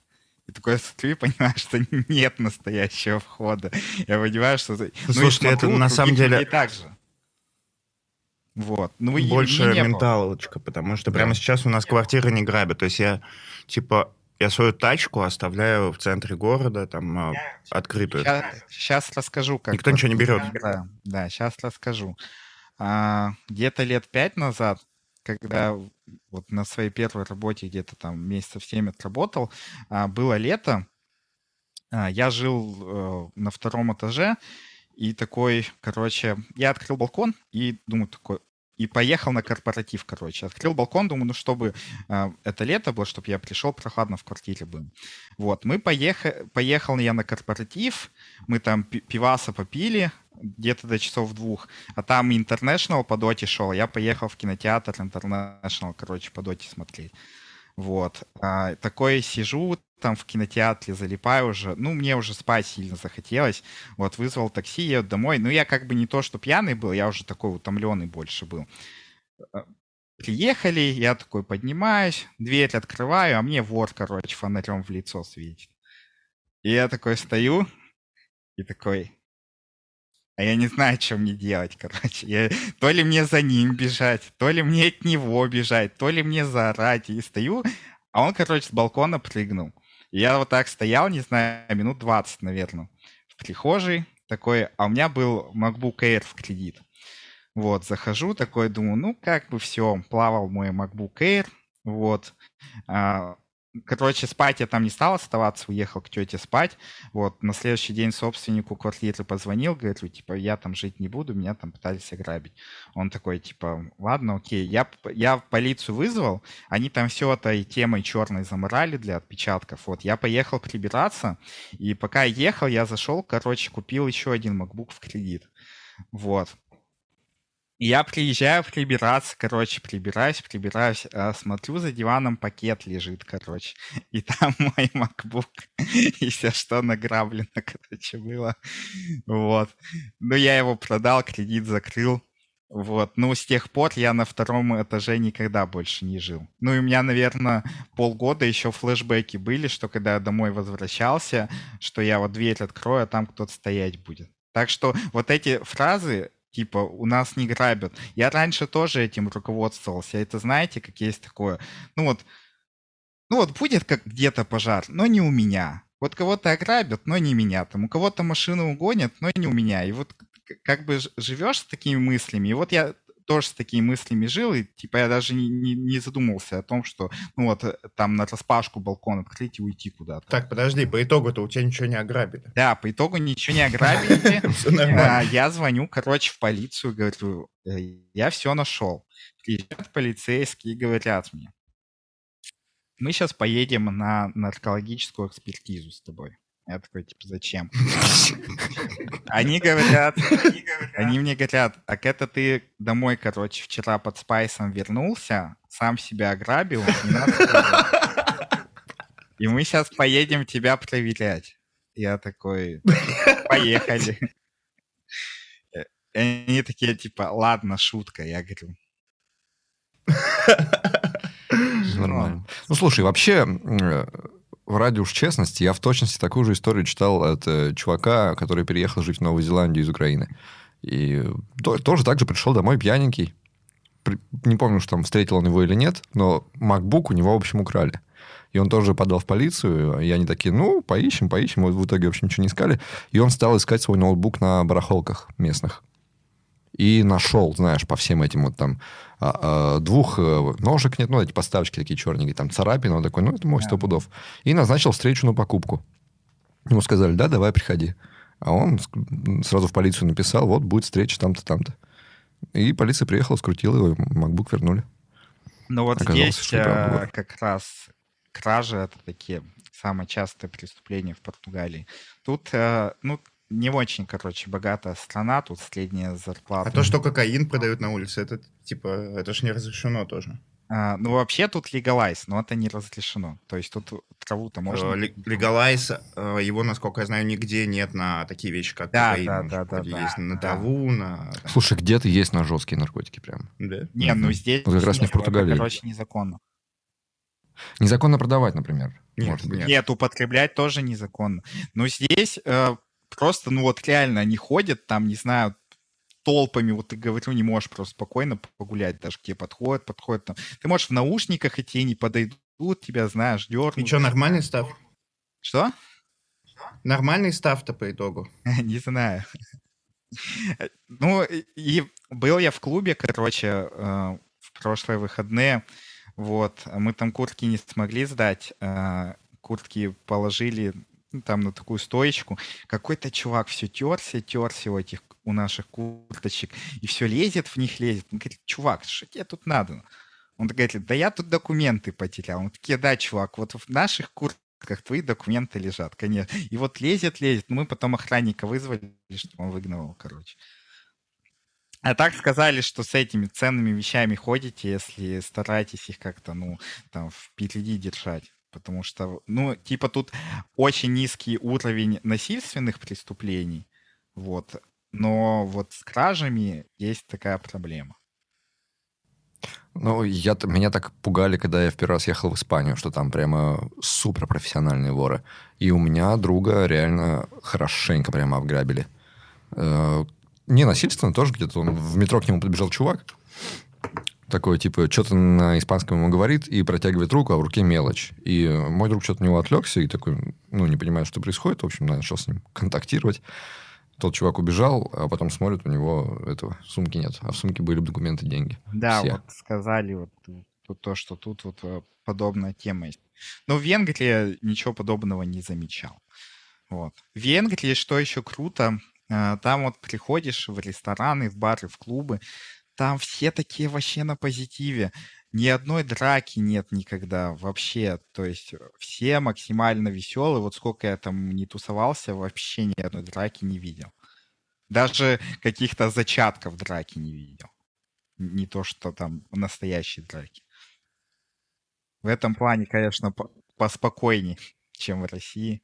A: И такой смотрю и понимаю, что нет настоящего входа. Я понимаю, что... Ну,
C: Слушайте, смотрю, это на самом деле...
A: так же. Вот.
C: Ну, Больше менталочка, потому что да. прямо сейчас у нас квартиры не грабят. То есть я, типа, я свою тачку оставляю в центре города, там, а, я открытую.
A: Сейчас, сейчас расскажу, как...
C: Никто ничего не берет.
A: Да, да, сейчас расскажу а, где-то лет пять назад, когда вот на своей первой работе где-то там месяцев семь отработал, а, было лето, а, я жил а, на втором этаже, и такой, короче, я открыл балкон и думаю такой, и поехал на корпоратив, короче. Открыл балкон, думаю, ну, чтобы э, это лето было, чтобы я пришел, прохладно в квартире был. Вот, мы поехали, поехал я на корпоратив, мы там пиваса попили, где-то до часов двух. А там International по доте шел. Я поехал в кинотеатр International, короче, по доте смотреть. Вот. А, такое сижу там в кинотеатре, залипаю уже. Ну, мне уже спать сильно захотелось. Вот, вызвал такси, еду домой. Ну, я как бы не то, что пьяный был, я уже такой утомленный больше был. А, приехали, я такой поднимаюсь, дверь открываю, а мне вор, короче, фонарем в лицо светит. И я такой стою и такой, а я не знаю, что мне делать, короче. Я... То ли мне за ним бежать, то ли мне от него бежать, то ли мне заорать. И стою, а он, короче, с балкона прыгнул. И я вот так стоял, не знаю, минут 20, наверное, в прихожей такой, а у меня был MacBook Air в кредит. Вот, захожу такой, думаю, ну, как бы все, плавал мой MacBook Air, вот. А, Короче, спать я там не стал оставаться, уехал к тете спать. Вот, на следующий день собственнику квартиры позвонил, говорит, типа, я там жить не буду, меня там пытались ограбить. Он такой, типа, ладно, окей. Я, я полицию вызвал, они там все этой темой черной заморали для отпечатков. Вот, я поехал прибираться, и пока ехал, я зашел, короче, купил еще один MacBook в кредит. Вот я приезжаю прибираться, короче, прибираюсь, прибираюсь, а смотрю, за диваном пакет лежит, короче, и там мой MacBook, и все, что награблено, короче, было. Вот. Ну, я его продал, кредит закрыл. Вот. Ну, с тех пор я на втором этаже никогда больше не жил. Ну, и у меня, наверное, полгода еще флешбеки были, что когда я домой возвращался, что я вот дверь открою, а там кто-то стоять будет. Так что вот эти фразы, типа, у нас не грабят. Я раньше тоже этим руководствовался. Это знаете, как есть такое? Ну вот, ну вот будет как где-то пожар, но не у меня. Вот кого-то ограбят, но не меня. Там у кого-то машину угонят, но не у меня. И вот как бы живешь с такими мыслями. И вот я тоже с такими мыслями жил, и типа я даже не, не, не задумывался о том, что ну вот э, там на распашку балкон открыть и уйти куда-то.
C: Так, подожди, по итогу-то у тебя ничего не ограбили.
A: Да, по итогу ничего не ограбили. А, я звоню, короче, в полицию, говорю, «Э, я все нашел. Приезжают полицейские и говорят мне, мы сейчас поедем на наркологическую экспертизу с тобой. Я такой, типа, зачем? Они говорят, они мне говорят, так это ты домой, короче, вчера под спайсом вернулся, сам себя ограбил, и мы сейчас поедем тебя проверять. Я такой, поехали. И они такие, типа, ладно, шутка, я говорю.
B: Нормально. Ну, слушай, вообще, ради уж честности, я в точности такую же историю читал от э, чувака, который переехал жить в Новую Зеландию из Украины. И то, тоже так же пришел домой пьяненький. Не помню, что там встретил он его или нет, но MacBook у него, в общем, украли. И он тоже подал в полицию, и они такие, ну, поищем, поищем. Вот в итоге, в общем, ничего не искали. И он стал искать свой ноутбук на барахолках местных и нашел, знаешь, по всем этим вот там а, а, двух э, ножек нет, ну, эти поставочки такие черненькие, там царапины, он такой, ну, это мой сто пудов. И назначил встречу на покупку. Ему сказали, да, давай, приходи. А он сразу в полицию написал, вот, будет встреча там-то, там-то. И полиция приехала, скрутила его, MacBook вернули.
A: Ну, вот Оказалось, здесь а, как раз кражи — это такие самые частые преступления в Португалии. Тут, э, ну, не очень, короче, богатая страна, тут средняя зарплата.
C: А то, что кокаин продают на улице, это типа, это же не разрешено тоже.
A: А, ну, вообще тут легалайз, но это не разрешено. То есть тут траву-то э, можно...
C: Легалайз, э, его, насколько я знаю, нигде нет на такие вещи, как да, кокаин. Да, да, да, да. Есть на траву, на...
B: Слушай, где-то есть на жесткие наркотики прям.
A: Да? Не, ну здесь...
B: Вот как раз не в Португалии.
A: короче, незаконно.
B: Незаконно продавать, например.
A: Нет, может быть. нет, употреблять тоже незаконно. Но здесь э, просто, ну вот реально они ходят там, не знаю, толпами, вот ты говорю, не можешь просто спокойно погулять, даже к тебе подходят, подходят там. Ты можешь в наушниках идти, они подойдут, тебя, знаешь, дернут.
C: И что, нормальный став?
A: Что?
C: Нормальный став-то по итогу?
A: Не знаю. Ну, и был я в клубе, короче, э, в прошлые выходные, вот, мы там куртки не смогли сдать, э, куртки положили там на такую стоечку. Какой-то чувак все терся, терся у этих у наших курточек, и все лезет в них, лезет. Он говорит, чувак, что тебе тут надо? Он говорит, да я тут документы потерял. Он такие, да, чувак, вот в наших куртках твои документы лежат, конечно. И вот лезет, лезет. Мы потом охранника вызвали, чтобы он выгнал короче. А так сказали, что с этими ценными вещами ходите, если стараетесь их как-то, ну, там, впереди держать потому что, ну, типа тут очень низкий уровень насильственных преступлений, вот, но вот с кражами есть такая проблема.
B: Ну, я, меня так пугали, когда я в первый раз ехал в Испанию, что там прямо суперпрофессиональные воры. И у меня друга реально хорошенько прямо обграбили. Э, не насильственно, тоже где-то он в метро к нему подбежал чувак, такой, типа, что-то на испанском ему говорит и протягивает руку, а в руке мелочь. И мой друг что-то на него отвлекся и такой, ну, не понимает, что происходит. В общем, начал с ним контактировать. тот чувак убежал, а потом смотрит, у него этого сумки нет, а в сумке были документы, деньги.
A: Да, Все. вот сказали вот то, что тут вот э, подобная тема есть. Но в Венгрии ничего подобного не замечал. Вот. В Венгрии, что еще круто, э, там вот приходишь в рестораны, в бары, в клубы, там все такие вообще на позитиве. Ни одной драки нет никогда вообще. То есть э, все максимально веселые. Вот сколько я там не тусовался, вообще ни одной драки не видел. Даже каких-то зачатков драки не видел. Не то, что там настоящие драки. В этом плане, конечно, поспокойнее, чем в России.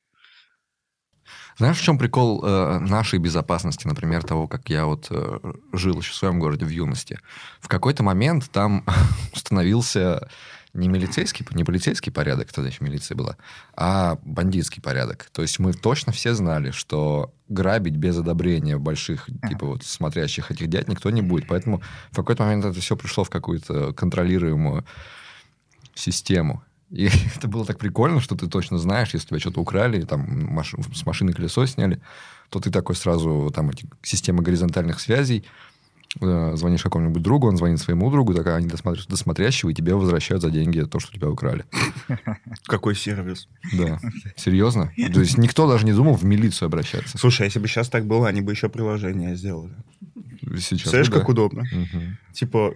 B: Знаешь, в чем прикол э, нашей безопасности, например, того, как я вот э, жил еще в своем городе в юности? В какой-то момент там установился не милицейский, не полицейский порядок, тогда еще милиция была, а бандитский порядок. То есть мы точно все знали, что грабить без одобрения больших, типа вот смотрящих этих дядь никто не будет. Поэтому в какой-то момент это все пришло в какую-то контролируемую систему. И это было так прикольно, что ты точно знаешь, если тебя что-то украли, там маш... с машины колесо сняли, то ты такой сразу, там, эти системы горизонтальных связей, э, звонишь какому-нибудь другу, он звонит своему другу, так они досмотрят досмотрящего, и тебе возвращают за деньги то, что тебя украли.
C: Какой сервис.
B: Да. Серьезно? То есть никто даже не думал в милицию обращаться.
C: Слушай, если бы сейчас так было, они бы еще приложение сделали. Сейчас. Знаешь, как удобно. Типа,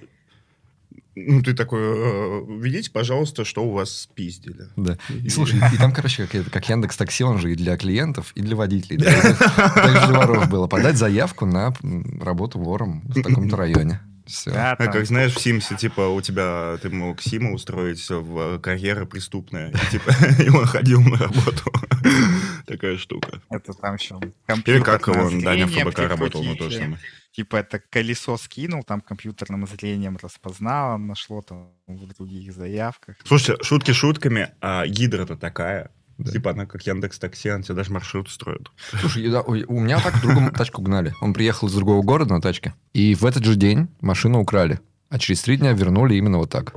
C: ну, ты такой, «Э, видите, пожалуйста, что у вас спиздили.
B: Да. И, слушай, и там, короче, как, как Яндекс Такси, он же и для клиентов, и для водителей. Так для воров было. Подать заявку на работу вором в таком-то районе. Все.
C: Да, а как знаешь, в Симсе, типа, у тебя, ты мог Сима устроить в карьера преступная, и, типа, и он ходил на работу. Такая штука.
A: Это там еще
C: Или как он, Даня ФБК работал, ну то же самое
A: типа это колесо скинул, там компьютерным зрением распознало, нашло там в других заявках.
C: Слушайте, шутки шутками, а гидра-то такая. Да. Типа она как Яндекс Такси, она тебе даже маршрут строит.
B: Слушай, да, у меня так другу тачку гнали. Он приехал из другого города на тачке, и в этот же день машину украли. А через три дня вернули именно вот так.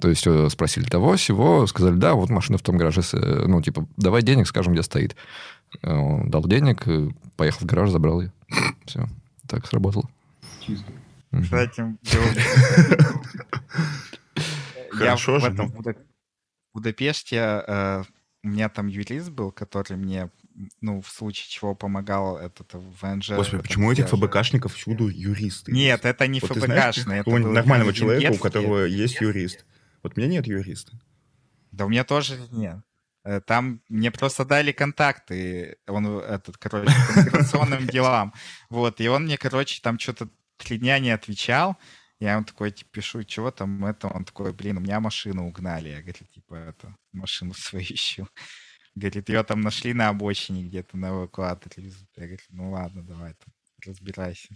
B: То есть э, спросили того, всего, сказали, да, вот машина в том гараже, э, ну, типа, давай денег, скажем, где стоит. Э, он дал денег, поехал в гараж, забрал ее. Все так сработало. Чисто.
A: Кстати, я в этом Будапеште э, у меня там юрист был, который мне, ну, в случае чего помогал этот ВНЖ.
C: Господи, почему у этих ФБКшников всюду юристы?
A: Нет, это не вот ФБКшный.
C: Это нормального человека, у которого есть юрист. Вот у меня нет юриста.
A: Да у меня тоже нет. Э, там мне просто дали контакты, он этот, короче, по миграционным делам. Вот, и он мне, короче, там что-то три дня не отвечал. Я ему такой, типа, пишу, чего там это? Он такой, блин, у меня машину угнали. Я говорю, типа, это, машину свою ищу. Говорит, ее там нашли на обочине где-то на эвакуаторе. Я говорю, ну ладно, давай там, разбирайся.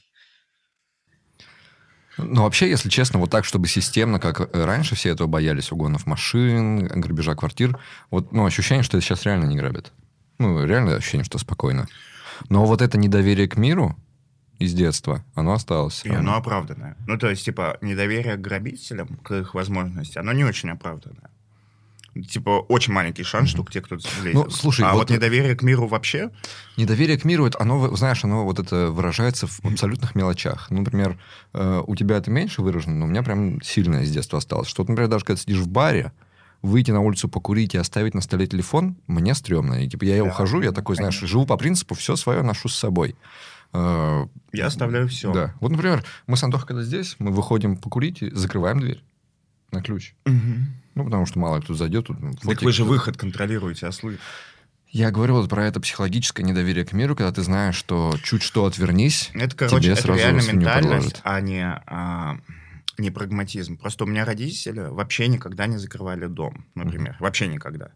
B: Ну, вообще, если честно, вот так, чтобы системно, как раньше все этого боялись, угонов машин, грабежа квартир, вот, ну, ощущение, что это сейчас реально не грабят. Ну, реально ощущение, что спокойно. Но вот это недоверие к миру из детства, оно осталось.
C: И оно оправданное. Ну, то есть, типа, недоверие к грабителям, к их возможности, оно не очень оправданное типа, очень маленький шанс, что к тебе кто-то влезет. Ну, слушай, а вот, вот недоверие к миру вообще?
B: Недоверие к миру, оно, знаешь, оно вот это выражается в абсолютных мелочах. Ну, например, э, у тебя это меньше выражено, но у меня прям сильно из детства осталось. Что, например, даже когда сидишь в баре, выйти на улицу покурить и оставить на столе телефон, мне стрёмно. И, типа, я да, ухожу, я такой, знаешь, живу по принципу, все свое ношу с собой.
C: Э, я оставляю все.
B: Да. Вот, например, мы с Антохой, когда здесь, мы выходим покурить и закрываем дверь на ключ.
C: Угу.
B: Ну, потому что мало кто зайдет. Тут,
C: фотик, так вы же выход контролируете, ослы.
B: Я говорю вот про это психологическое недоверие к миру, когда ты знаешь, что чуть что отвернись,
C: это, короче, тебе это сразу реально ментальность, подложат. а не, а, не прагматизм. Просто у меня родители вообще никогда не закрывали дом, например. Mm-hmm. Вообще никогда.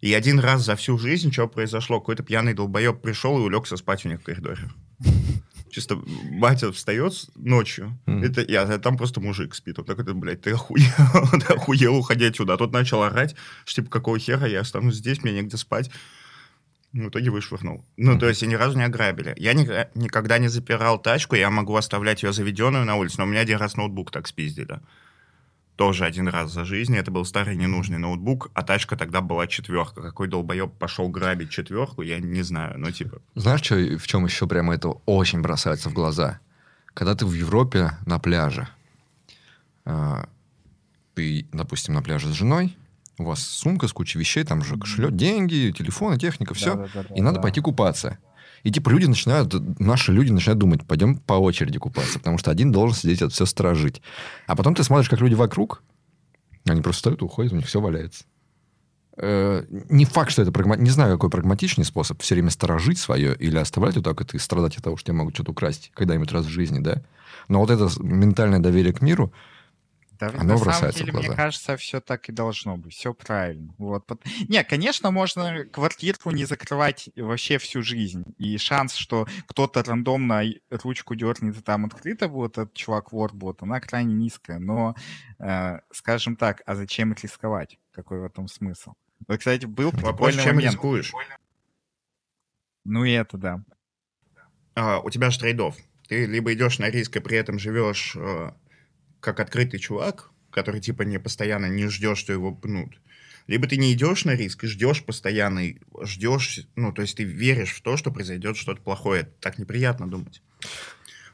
C: И один раз за всю жизнь что произошло? Какой-то пьяный долбоеб пришел и улегся спать у них в коридоре. Чисто батя встает ночью, mm. это я, там просто мужик спит. Он такой, блядь, ты охуел, ты охуел, уходи отсюда. А тот начал орать, что типа, какого хера я останусь здесь, мне негде спать. В итоге вышвырнул. Ну, mm то есть, и ни разу не ограбили. Я ни, никогда не запирал тачку, я могу оставлять ее заведенную на улице, но у меня один раз ноутбук так спиздили. Тоже один раз за жизнь. Это был старый ненужный ноутбук, а тачка тогда была четверка. Какой долбоеб пошел грабить четверку, я не знаю, но типа...
B: Знаешь, что, в чем еще прямо это очень бросается в глаза? Когда ты в Европе на пляже, а, ты, допустим, на пляже с женой, у вас сумка с кучей вещей, там же кошелек, деньги, телефоны, техника, все, да, да, да, и да, надо да. пойти купаться. И типа люди начинают, наши люди начинают думать, пойдем по очереди купаться, потому что один должен сидеть это все сторожить. А потом ты смотришь, как люди вокруг, они просто встают и уходят, у них все валяется. Э, не факт, что это прагматичный, не знаю, какой прагматичный способ, все время сторожить свое или оставлять вот так вот и страдать от того, что тебе могут что-то украсть когда-нибудь раз в жизни, да? Но вот это ментальное доверие к миру,
A: да, Оно на самом деле, мне кажется, все так и должно быть. Все правильно. Вот. Не, конечно, можно квартирку не закрывать вообще всю жизнь. И шанс, что кто-то рандомно ручку дернет и там открыто будет, этот чувак вор будет, она крайне низкая. Но, э, скажем так, а зачем рисковать? Какой в этом смысл? Вот, кстати, был
C: Вопрос, чем момент. рискуешь?
A: Ну и это, да.
C: А, у тебя же трейдов. Ты либо идешь на риск и при этом живешь э, как открытый чувак, который типа не постоянно не ждешь, что его пнут. Либо ты не идешь на риск и ждешь постоянно, ждешь, ну, то есть ты веришь в то, что произойдет что-то плохое. Так неприятно думать.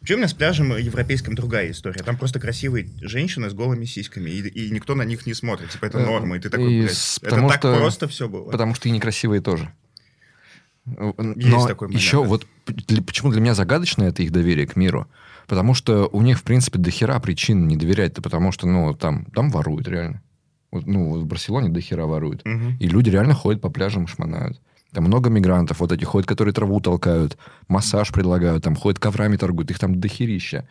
C: Вообще у меня с пляжем европейским другая история. Там просто красивые женщины с голыми сиськами, и, и никто на них не смотрит. Типа это э, норма, и ты такой, блядь, это так что, просто все было.
B: Потому что и некрасивые тоже. Есть Но такой момент. Еще вот почему для меня загадочно это их доверие к миру. Потому что у них, в принципе, дохера причин не доверять-то, потому что, ну, там, там воруют реально. Вот, ну, в Барселоне дохера воруют. Угу. И люди реально ходят по пляжам и шмонают. Там много мигрантов, вот эти ходят, которые траву толкают, массаж предлагают, там ходят коврами торгуют, их там дохерища.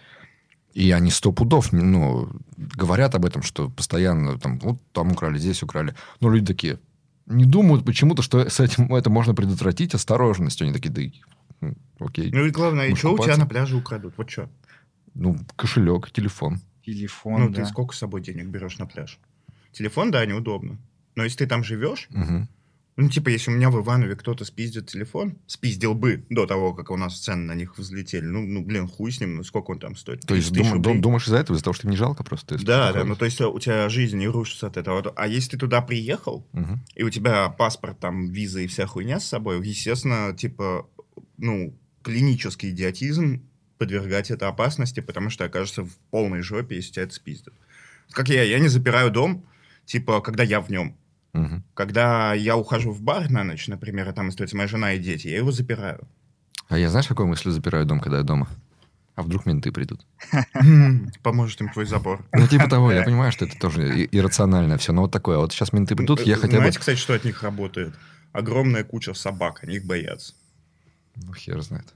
B: И они сто пудов, ну, говорят об этом, что постоянно там, вот там украли, здесь украли. Но люди такие, не думают почему-то, что с этим это можно предотвратить осторожностью. Они такие, да окей.
C: Ну и главное, и что у тебя на пляже украдут? Вот что?
B: Ну, кошелек, телефон.
A: Телефон,
C: Ну, да. ты сколько с собой денег берешь на пляж? Телефон, да, неудобно. Но если ты там живешь, угу. ну, типа, если у меня в Иванове кто-то спиздит телефон, спиздил бы до того, как у нас цены на них взлетели, ну, ну блин, хуй с ним, ну, сколько он там стоит?
B: То есть дум, дум, думаешь из-за этого, из-за того, что не жалко просто?
C: Да, да, ну, то есть у тебя жизнь не рушится от этого. А если ты туда приехал, угу. и у тебя паспорт, там, виза и вся хуйня с собой, естественно, типа, ну, клинический идиотизм подвергать это опасности, потому что окажется в полной жопе, если тебя это спиздят. Как я, я не запираю дом, типа, когда я в нем. Угу. Когда я ухожу в бар на ночь, например, и там остается моя жена и дети, я его запираю.
B: А я знаешь, какой мыслью запираю дом, когда я дома? А вдруг менты придут?
C: Поможет им твой забор.
B: Ну, типа того, я понимаю, что это тоже иррационально все, но вот такое. Вот сейчас менты придут, я хотя бы...
C: Знаете, кстати, что от них работает? Огромная куча собак, они их боятся.
B: Ну, хер знает.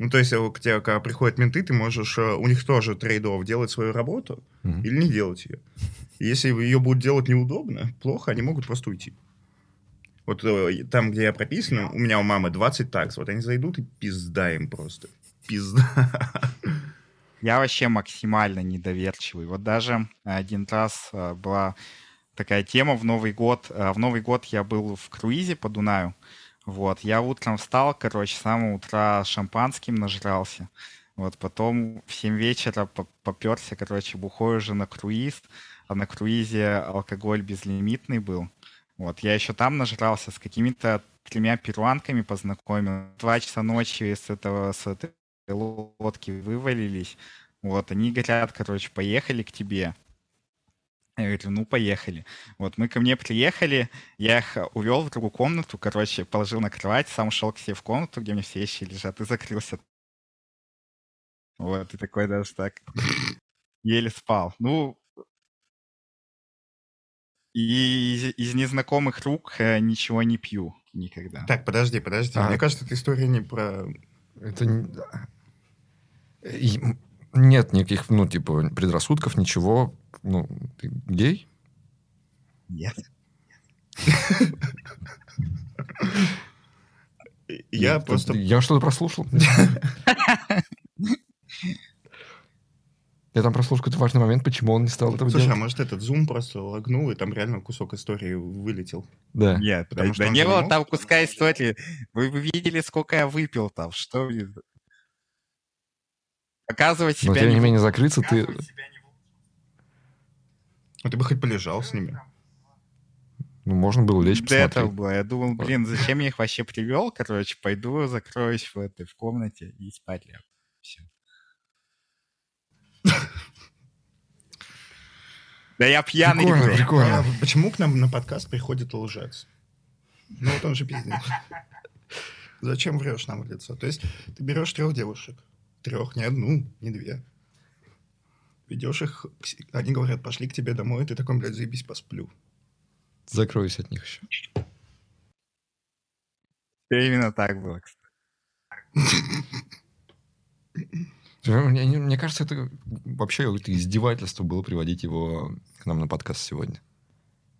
C: Ну, то есть, к тебе, когда приходят менты, ты можешь э, у них тоже трейдов делать свою работу mm-hmm. или не делать ее. Если ее будут делать неудобно, плохо, они могут просто уйти. Вот э, там, где я прописан, у меня у мамы 20 такс, вот они зайдут и пизда им просто. Пизда.
A: Я вообще максимально недоверчивый. Вот даже один раз э, была такая тема в Новый год. В Новый год я был в круизе по Дунаю. Вот, я утром встал, короче, с самого утра шампанским нажрался. Вот, потом в 7 вечера поперся, короче, бухой уже на круиз, а на круизе алкоголь безлимитный был. Вот, я еще там нажрался, с какими-то тремя перуанками познакомил. Два часа ночи с этого, с этой лодки вывалились. Вот, они говорят, короче, поехали к тебе. Я говорю, ну, поехали. Вот мы ко мне приехали, я их увел в другую комнату, короче, положил на кровать, сам ушел к себе в комнату, где у меня все вещи лежат, и закрылся. Вот, и такой даже так еле спал. Ну, и из, из незнакомых рук э, ничего не пью никогда.
C: Так, подожди, подожди. А. Мне кажется, эта история не про...
B: Это не... Нет никаких, ну, типа, предрассудков, ничего. Ну, ты гей?
A: Нет.
C: Я просто...
B: Я что-то прослушал. Я там прослушал какой-то важный момент, почему он не стал этого
C: Слушай,
B: делать.
C: а может этот зум просто лагнул, и там реально кусок истории вылетел?
B: Да.
A: Нет, потому что не было там куска истории. Вы видели, сколько я выпил там? Что Показывать себя...
B: Но, тем не менее, закрыться ты...
C: А ты бы хоть полежал с ними.
B: Ну, можно было лечь
A: До этого было. Я думал, блин, зачем я их вообще привел? Короче, пойду закроюсь в этой в комнате и спать лягу. Все. Да я пьяный.
C: Прикольно, прикольно. А почему к нам на подкаст приходит лжец? Ну вот он же пиздец. Зачем врешь нам в лицо? То есть ты берешь трех девушек. Трех, не одну, не две. Ведешь их, они говорят, пошли к тебе домой, ты такой, блядь, заебись, посплю.
B: Закроюсь от них еще.
A: Именно так было, кстати.
B: Мне, мне кажется, это вообще это издевательство было приводить его к нам на подкаст сегодня.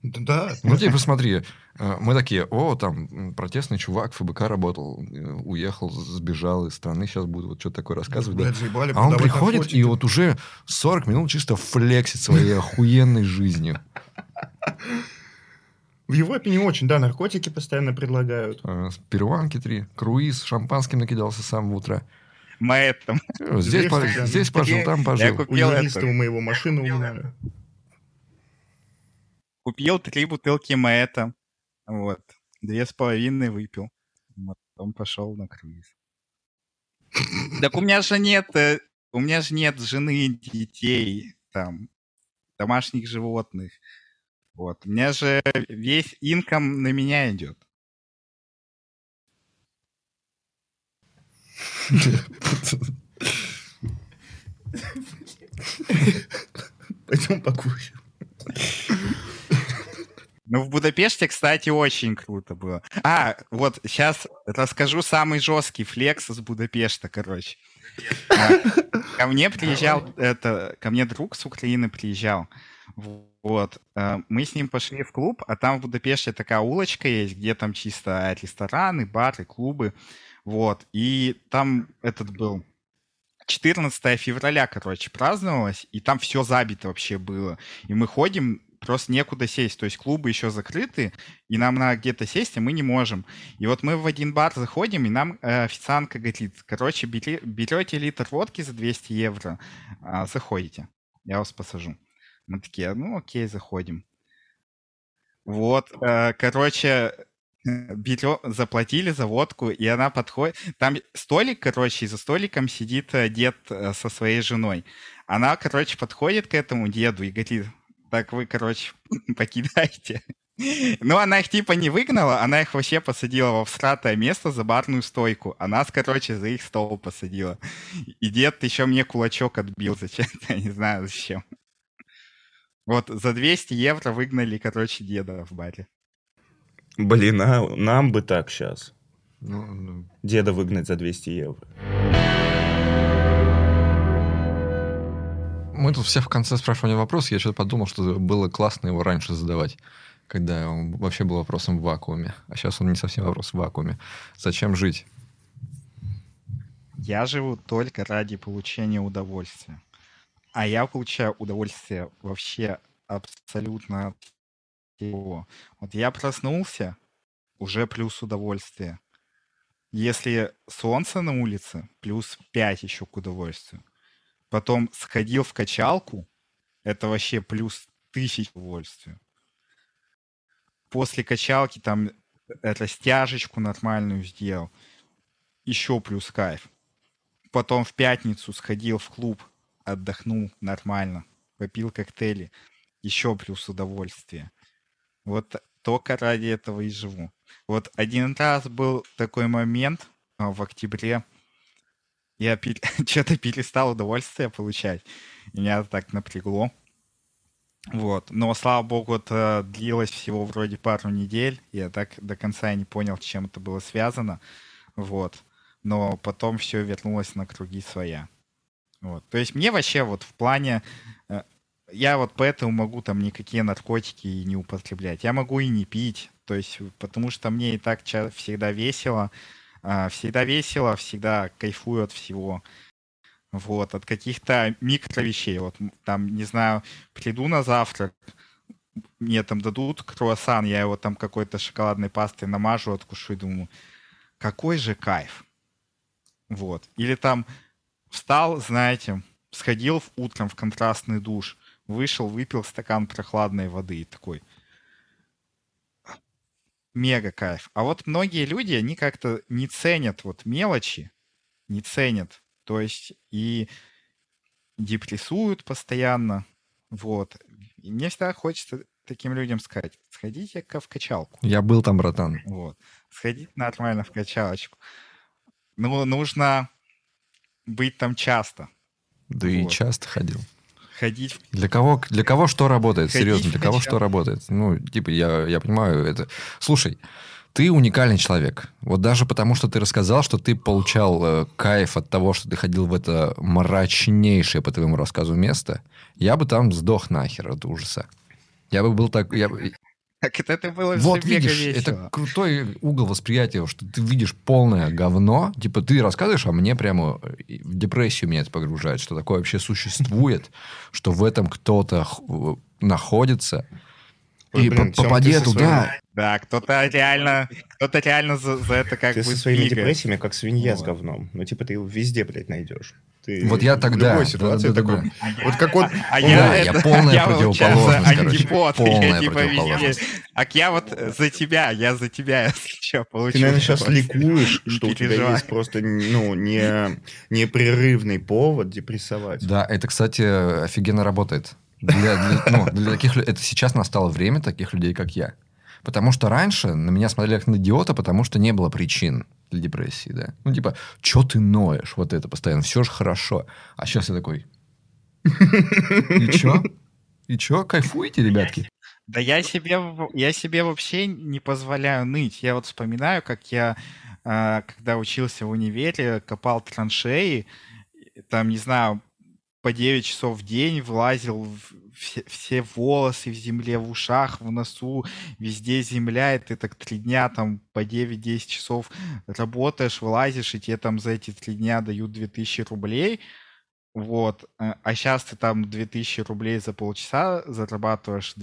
C: Да.
B: Ну, ты посмотри, э, мы такие, о, там, протестный чувак, ФБК работал, э, уехал, сбежал из страны, сейчас буду вот что-то такое рассказывать. Да, заебали, а он приходит и вот уже 40 минут чисто флексит своей охуенной жизнью.
C: В Европе не очень, да, наркотики постоянно предлагают.
B: А, перуанки три, круиз, шампанским накидался с самого утра.
A: Маэтом.
B: Здесь, по, здесь пожил, там пожил. Я
C: купил у юриста у моего машину угнали.
A: Купил три бутылки Маэта. Вот. Две с половиной выпил. Потом пошел на круиз. Так у меня же нет, э, у меня же нет жены, детей, там, домашних животных. Вот. У меня же весь инком на меня идет.
C: Пойдем покушаем.
A: Ну, в Будапеште, кстати, очень круто было. А, вот сейчас расскажу самый жесткий флекс с Будапешта, короче. А, ко мне приезжал, это, ко мне друг с Украины приезжал. Вот. Э, мы с ним пошли в клуб, а там в Будапеште такая улочка есть, где там чисто рестораны, бары, клубы. Вот. И там этот был 14 февраля, короче, праздновалось, и там все забито вообще было. И мы ходим, просто некуда сесть. То есть клубы еще закрыты, и нам надо где-то сесть, а мы не можем. И вот мы в один бар заходим, и нам э, официантка говорит, короче, бери, берете литр водки за 200 евро, э, заходите, я вас посажу. Мы такие, ну окей, заходим. Вот, э, короче, берем, заплатили за водку, и она подходит. Там столик, короче, и за столиком сидит э, дед э, со своей женой. Она, короче, подходит к этому деду и говорит, так вы, короче, покидайте. Ну, она их типа не выгнала, она их вообще посадила во всратое место за барную стойку. А нас, короче, за их стол посадила. И дед еще мне кулачок отбил зачем-то, я не знаю зачем. Вот за 200 евро выгнали, короче, деда в баре.
C: Блин, а нам бы так сейчас. Ну, ну. Деда выгнать за 200 евро.
B: Мы тут все в конце спрашивали вопрос. Я что-то подумал, что было классно его раньше задавать, когда он вообще был вопросом в вакууме. А сейчас он не совсем вопрос в вакууме. Зачем жить?
A: Я живу только ради получения удовольствия. А я получаю удовольствие вообще абсолютно всего. Вот я проснулся, уже плюс удовольствие. Если солнце на улице, плюс 5 еще к удовольствию. Потом сходил в качалку, это вообще плюс тысяч удовольствия. После качалки там растяжечку нормальную сделал, еще плюс кайф. Потом в пятницу сходил в клуб, отдохнул нормально, попил коктейли, еще плюс удовольствие. Вот только ради этого и живу. Вот один раз был такой момент а, в октябре, я что-то перестал удовольствие получать. Меня так напрягло. Вот. Но, слава богу, это длилось всего вроде пару недель. Я так до конца не понял, чем это было связано. Вот. Но потом все вернулось на круги своя. Вот. То есть мне вообще вот в плане... Э, я вот поэтому могу там никакие наркотики не употреблять. Я могу и не пить. То есть потому что мне и так всегда весело. А, всегда весело, всегда кайфую от всего. Вот, от каких-то микровещей. Вот там, не знаю, приду на завтрак, мне там дадут круассан, я его там какой-то шоколадной пастой намажу, откушу и думаю, какой же кайф. Вот. Или там встал, знаете, сходил утром в контрастный душ, вышел, выпил стакан прохладной воды и такой, мега кайф. А вот многие люди, они как-то не ценят вот мелочи, не ценят. То есть и депрессуют постоянно. Вот. И мне всегда хочется таким людям сказать, сходите-ка в качалку.
B: Я был там, братан.
A: Вот. Сходить нормально в качалочку. Ну, нужно быть там часто.
B: Да вот. и часто ходил.
A: Ходить.
B: Для кого, для кого что работает? Ходить Серьезно, для кого что работает? Ну, типа, я, я понимаю это. Слушай, ты уникальный человек. Вот даже потому, что ты рассказал, что ты получал э, кайф от того, что ты ходил в это мрачнейшее, по твоему рассказу, место, я бы там сдох нахер от ужаса. Я бы был так... Я,
A: так это, это было
B: Вот видишь, весело. это крутой угол восприятия, что ты видишь полное говно. Типа ты рассказываешь, а мне прямо в депрессию меня это погружает, что такое вообще существует, что в этом кто-то находится. Ой, и блин, попади туда.
A: Да, кто-то реально, кто-то реально за, за это как
C: ты
A: бы
C: со своими депрессиями как свинья вот. с говном. Ну, типа, ты его везде, блядь, найдешь.
B: Ты вот я тогда... В любой
C: ситуации да, такой... Да, да. Вот как он...
A: А, а я,
B: я полная я противоположность, короче.
A: Антипод.
B: Полная
A: я, типа, противоположность. А я вот за тебя, я за тебя, если что, получу.
C: Ты, наверное, сейчас ликуешь, что у тебя есть просто, ну, не, непрерывный повод депрессовать.
B: Да, это, кстати, офигенно работает. Для, для, ну, для таких это сейчас настало время таких людей, как я. Потому что раньше на меня смотрели как на идиота, потому что не было причин для депрессии, да. Ну, типа, что ты ноешь? Вот это постоянно. Все же хорошо. А сейчас я такой... И чё? И чё? Кайфуете, ребятки?
A: Да я себе, я себе вообще не позволяю ныть. Я вот вспоминаю, как я, а, когда учился в универе, копал траншеи, там, не знаю, по 9 часов в день влазил все, все волосы в земле, в ушах, в носу, везде земля, и ты так три дня там по 9-10 часов работаешь, вылазишь, и тебе там за эти три дня дают 2000 рублей, вот, э, а сейчас ты там 2000 рублей за полчаса зарабатываешь,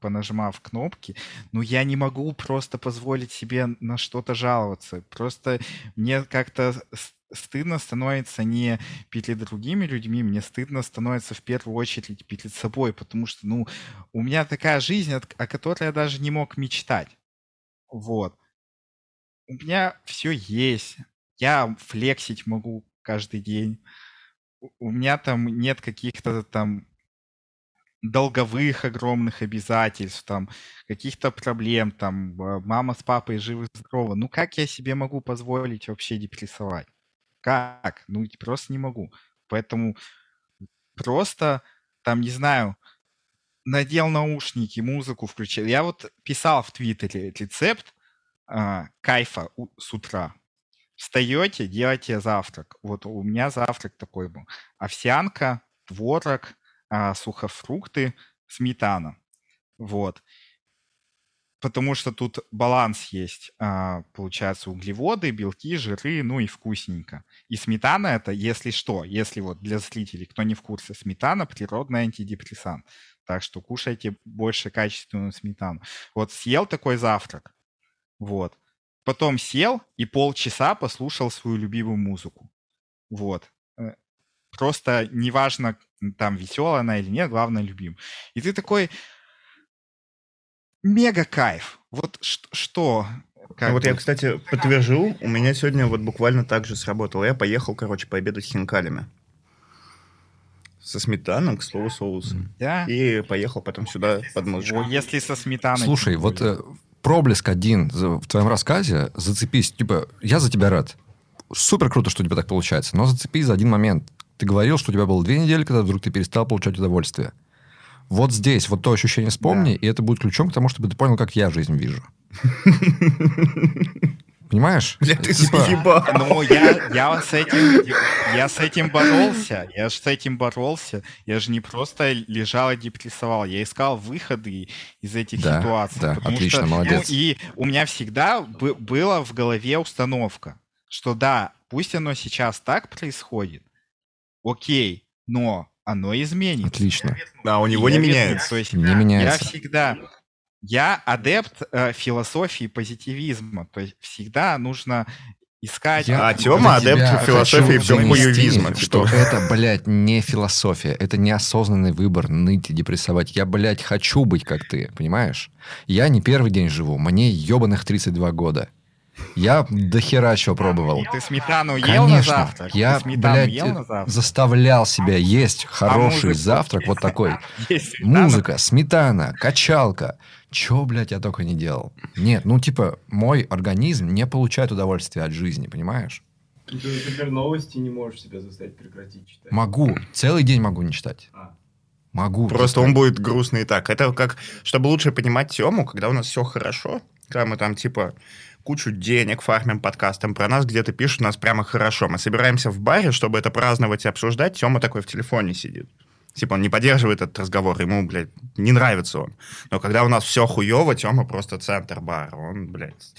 A: понажимав кнопки. Ну, я не могу просто позволить себе на что-то жаловаться. Просто мне как-то стыдно становится не перед другими людьми, мне стыдно становится в первую очередь перед собой, потому что, ну, у меня такая жизнь, о которой я даже не мог мечтать. Вот. У меня все есть. Я флексить могу каждый день. У меня там нет каких-то там долговых огромных обязательств, там, каких-то проблем, там, мама с папой живы-здоровы. Ну, как я себе могу позволить вообще депрессовать? Как? Ну, просто не могу. Поэтому просто, там, не знаю, надел наушники, музыку включил. Я вот писал в Твиттере рецепт а, кайфа у, с утра. Встаете, делаете завтрак. Вот у меня завтрак такой был. Овсянка, творог, а, сухофрукты, сметана. Вот потому что тут баланс есть, а, получается, углеводы, белки, жиры, ну и вкусненько. И сметана это, если что, если вот для зрителей, кто не в курсе, сметана природный антидепрессант. Так что кушайте больше качественную сметану. Вот съел такой завтрак, вот. Потом сел и полчаса послушал свою любимую музыку. Вот. Э, просто неважно, там веселая она или нет, главное любим. И ты такой, мега кайф. Вот что...
C: Как ну, вот я, кстати, подтвержу, у меня сегодня вот буквально так же сработало. Я поехал, короче, пообедать с хинкалями. Со сметаной, к слову, соусом. Да. И поехал потом сюда под музычку.
A: Если со сметаной...
B: Слушай, вот э, проблеск один в твоем рассказе, зацепись, типа, я за тебя рад. Супер круто, что у тебя так получается, но зацепись за один момент. Ты говорил, что у тебя было две недели, когда вдруг ты перестал получать удовольствие вот здесь вот то ощущение вспомни, да. и это будет ключом к тому, чтобы ты понял, как я жизнь вижу. Понимаешь?
C: Бля, ты типа... заебал.
A: Ну, я, я, с этим, я с этим боролся. Я же с этим боролся. Я же не просто лежал и депрессовал. Я искал выходы из этих да, ситуаций.
B: Да, отлично, что, молодец.
A: Ну, и у меня всегда б- была в голове установка, что да, пусть оно сейчас так происходит, окей, но оно изменится.
B: Отлично.
C: А у него не меняется.
B: То есть не меняется.
A: Я всегда... Я адепт э, философии позитивизма. То есть всегда нужно искать.
C: Я, а Тёма адепт философии хуевизма.
B: Что это, блядь, не философия. Это неосознанный выбор ныть и депрессовать. Я, блядь, хочу быть как ты, понимаешь? Я не первый день живу. Мне ебаных 32 года. Я до хера чего пробовал.
A: Ты сметану ел Конечно. на завтрак?
B: Я, блядь, ел на завтрак? заставлял себя есть а хороший а завтрак вот такой. Музыка, сметана, качалка. Чё, блядь, я только не делал? Нет, ну, типа, мой организм не получает удовольствия от жизни, понимаешь?
D: Ты, например, новости не можешь себя заставить прекратить читать.
B: Могу. Целый день могу не читать. А. Могу.
C: Просто он будет грустный и так. Это как, чтобы лучше понимать тему, когда у нас все хорошо, когда мы там, типа, кучу денег фармим подкастом, про нас где-то пишут, нас прямо хорошо. Мы собираемся в баре, чтобы это праздновать и обсуждать, Тёма такой в телефоне сидит. Типа он не поддерживает этот разговор, ему, блядь, не нравится он. Но когда у нас все хуево, Тёма просто центр бара. Он, блядь...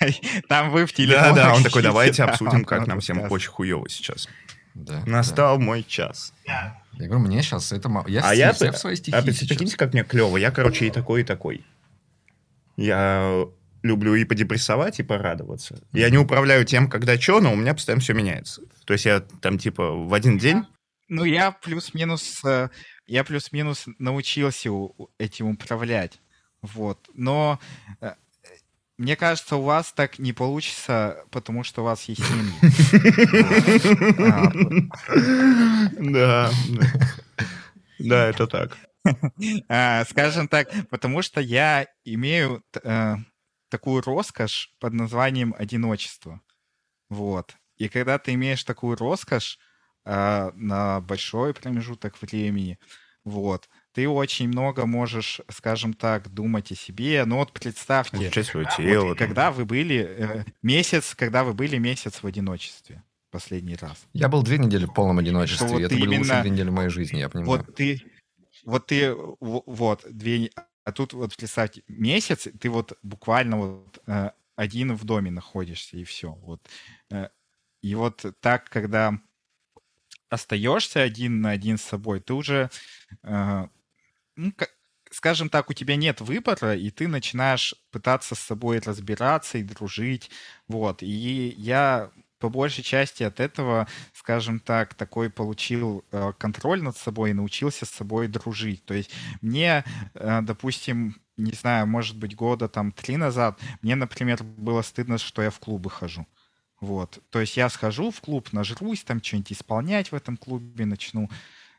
A: Там вы в телефоне.
C: Да, да, он такой, давайте обсудим, как нам всем очень хуево сейчас. Да, Настал да. мой час.
B: Я говорю, мне сейчас это... Я
C: а я, в свои стихи А прикиньте, как мне клево. Я, короче, и такой, и такой. Я люблю и подепрессовать, и порадоваться. Я не управляю тем, когда что, но у меня постоянно все меняется. То есть я там типа в один день...
A: Ну, я плюс-минус... Э, я плюс-минус научился этим управлять. Вот. Но э, мне кажется, у вас так не получится, потому что у вас есть семьи.
C: Да. Да, это так.
A: А, скажем так, потому что я имею э, такую роскошь под названием одиночество. Вот. И когда ты имеешь такую роскошь э, на большой промежуток времени, вот, ты очень много можешь, скажем так, думать о себе. Ну вот представьте,
C: тело,
A: вот, когда вы были э, месяц, когда вы были месяц в одиночестве последний раз.
B: Я был две недели в полном одиночестве. Вот это были именно... лучшие две недели моей жизни, я понимаю.
A: Вот ты, вот ты, вот две, а тут вот представьте, месяц, ты вот буквально вот э, один в доме находишься, и все. Вот. Э, и вот так, когда остаешься один на один с собой, ты уже, э, ну, скажем так, у тебя нет выбора, и ты начинаешь пытаться с собой разбираться и дружить. Вот. И я по большей части от этого, скажем так, такой получил э, контроль над собой и научился с собой дружить. То есть мне, э, допустим, не знаю, может быть, года там три назад, мне, например, было стыдно, что я в клубы хожу. Вот. То есть я схожу в клуб, нажрусь, там что-нибудь исполнять в этом клубе начну.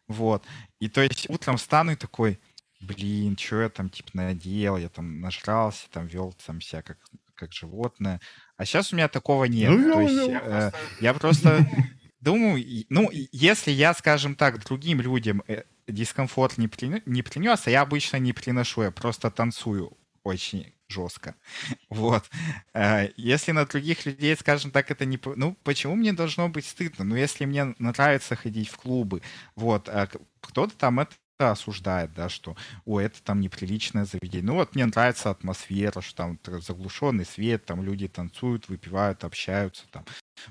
A: Вот. И то есть утром встану и такой, блин, что я там типа надел, я там нажрался, там вел там себя как, как животное. А сейчас у меня такого нет. Ну, То есть э, я просто думаю, ну, если я, скажем так, другим людям э, дискомфорт не, при, не принес, а я обычно не приношу, я просто танцую очень жестко. Вот. Э, если на других людей, скажем так, это не... Ну, почему мне должно быть стыдно? Ну, если мне нравится ходить в клубы, вот, а кто-то там это осуждает, да, что, о, это там неприличное заведение. Ну вот мне нравится атмосфера, что там заглушенный свет, там люди танцуют, выпивают, общаются там.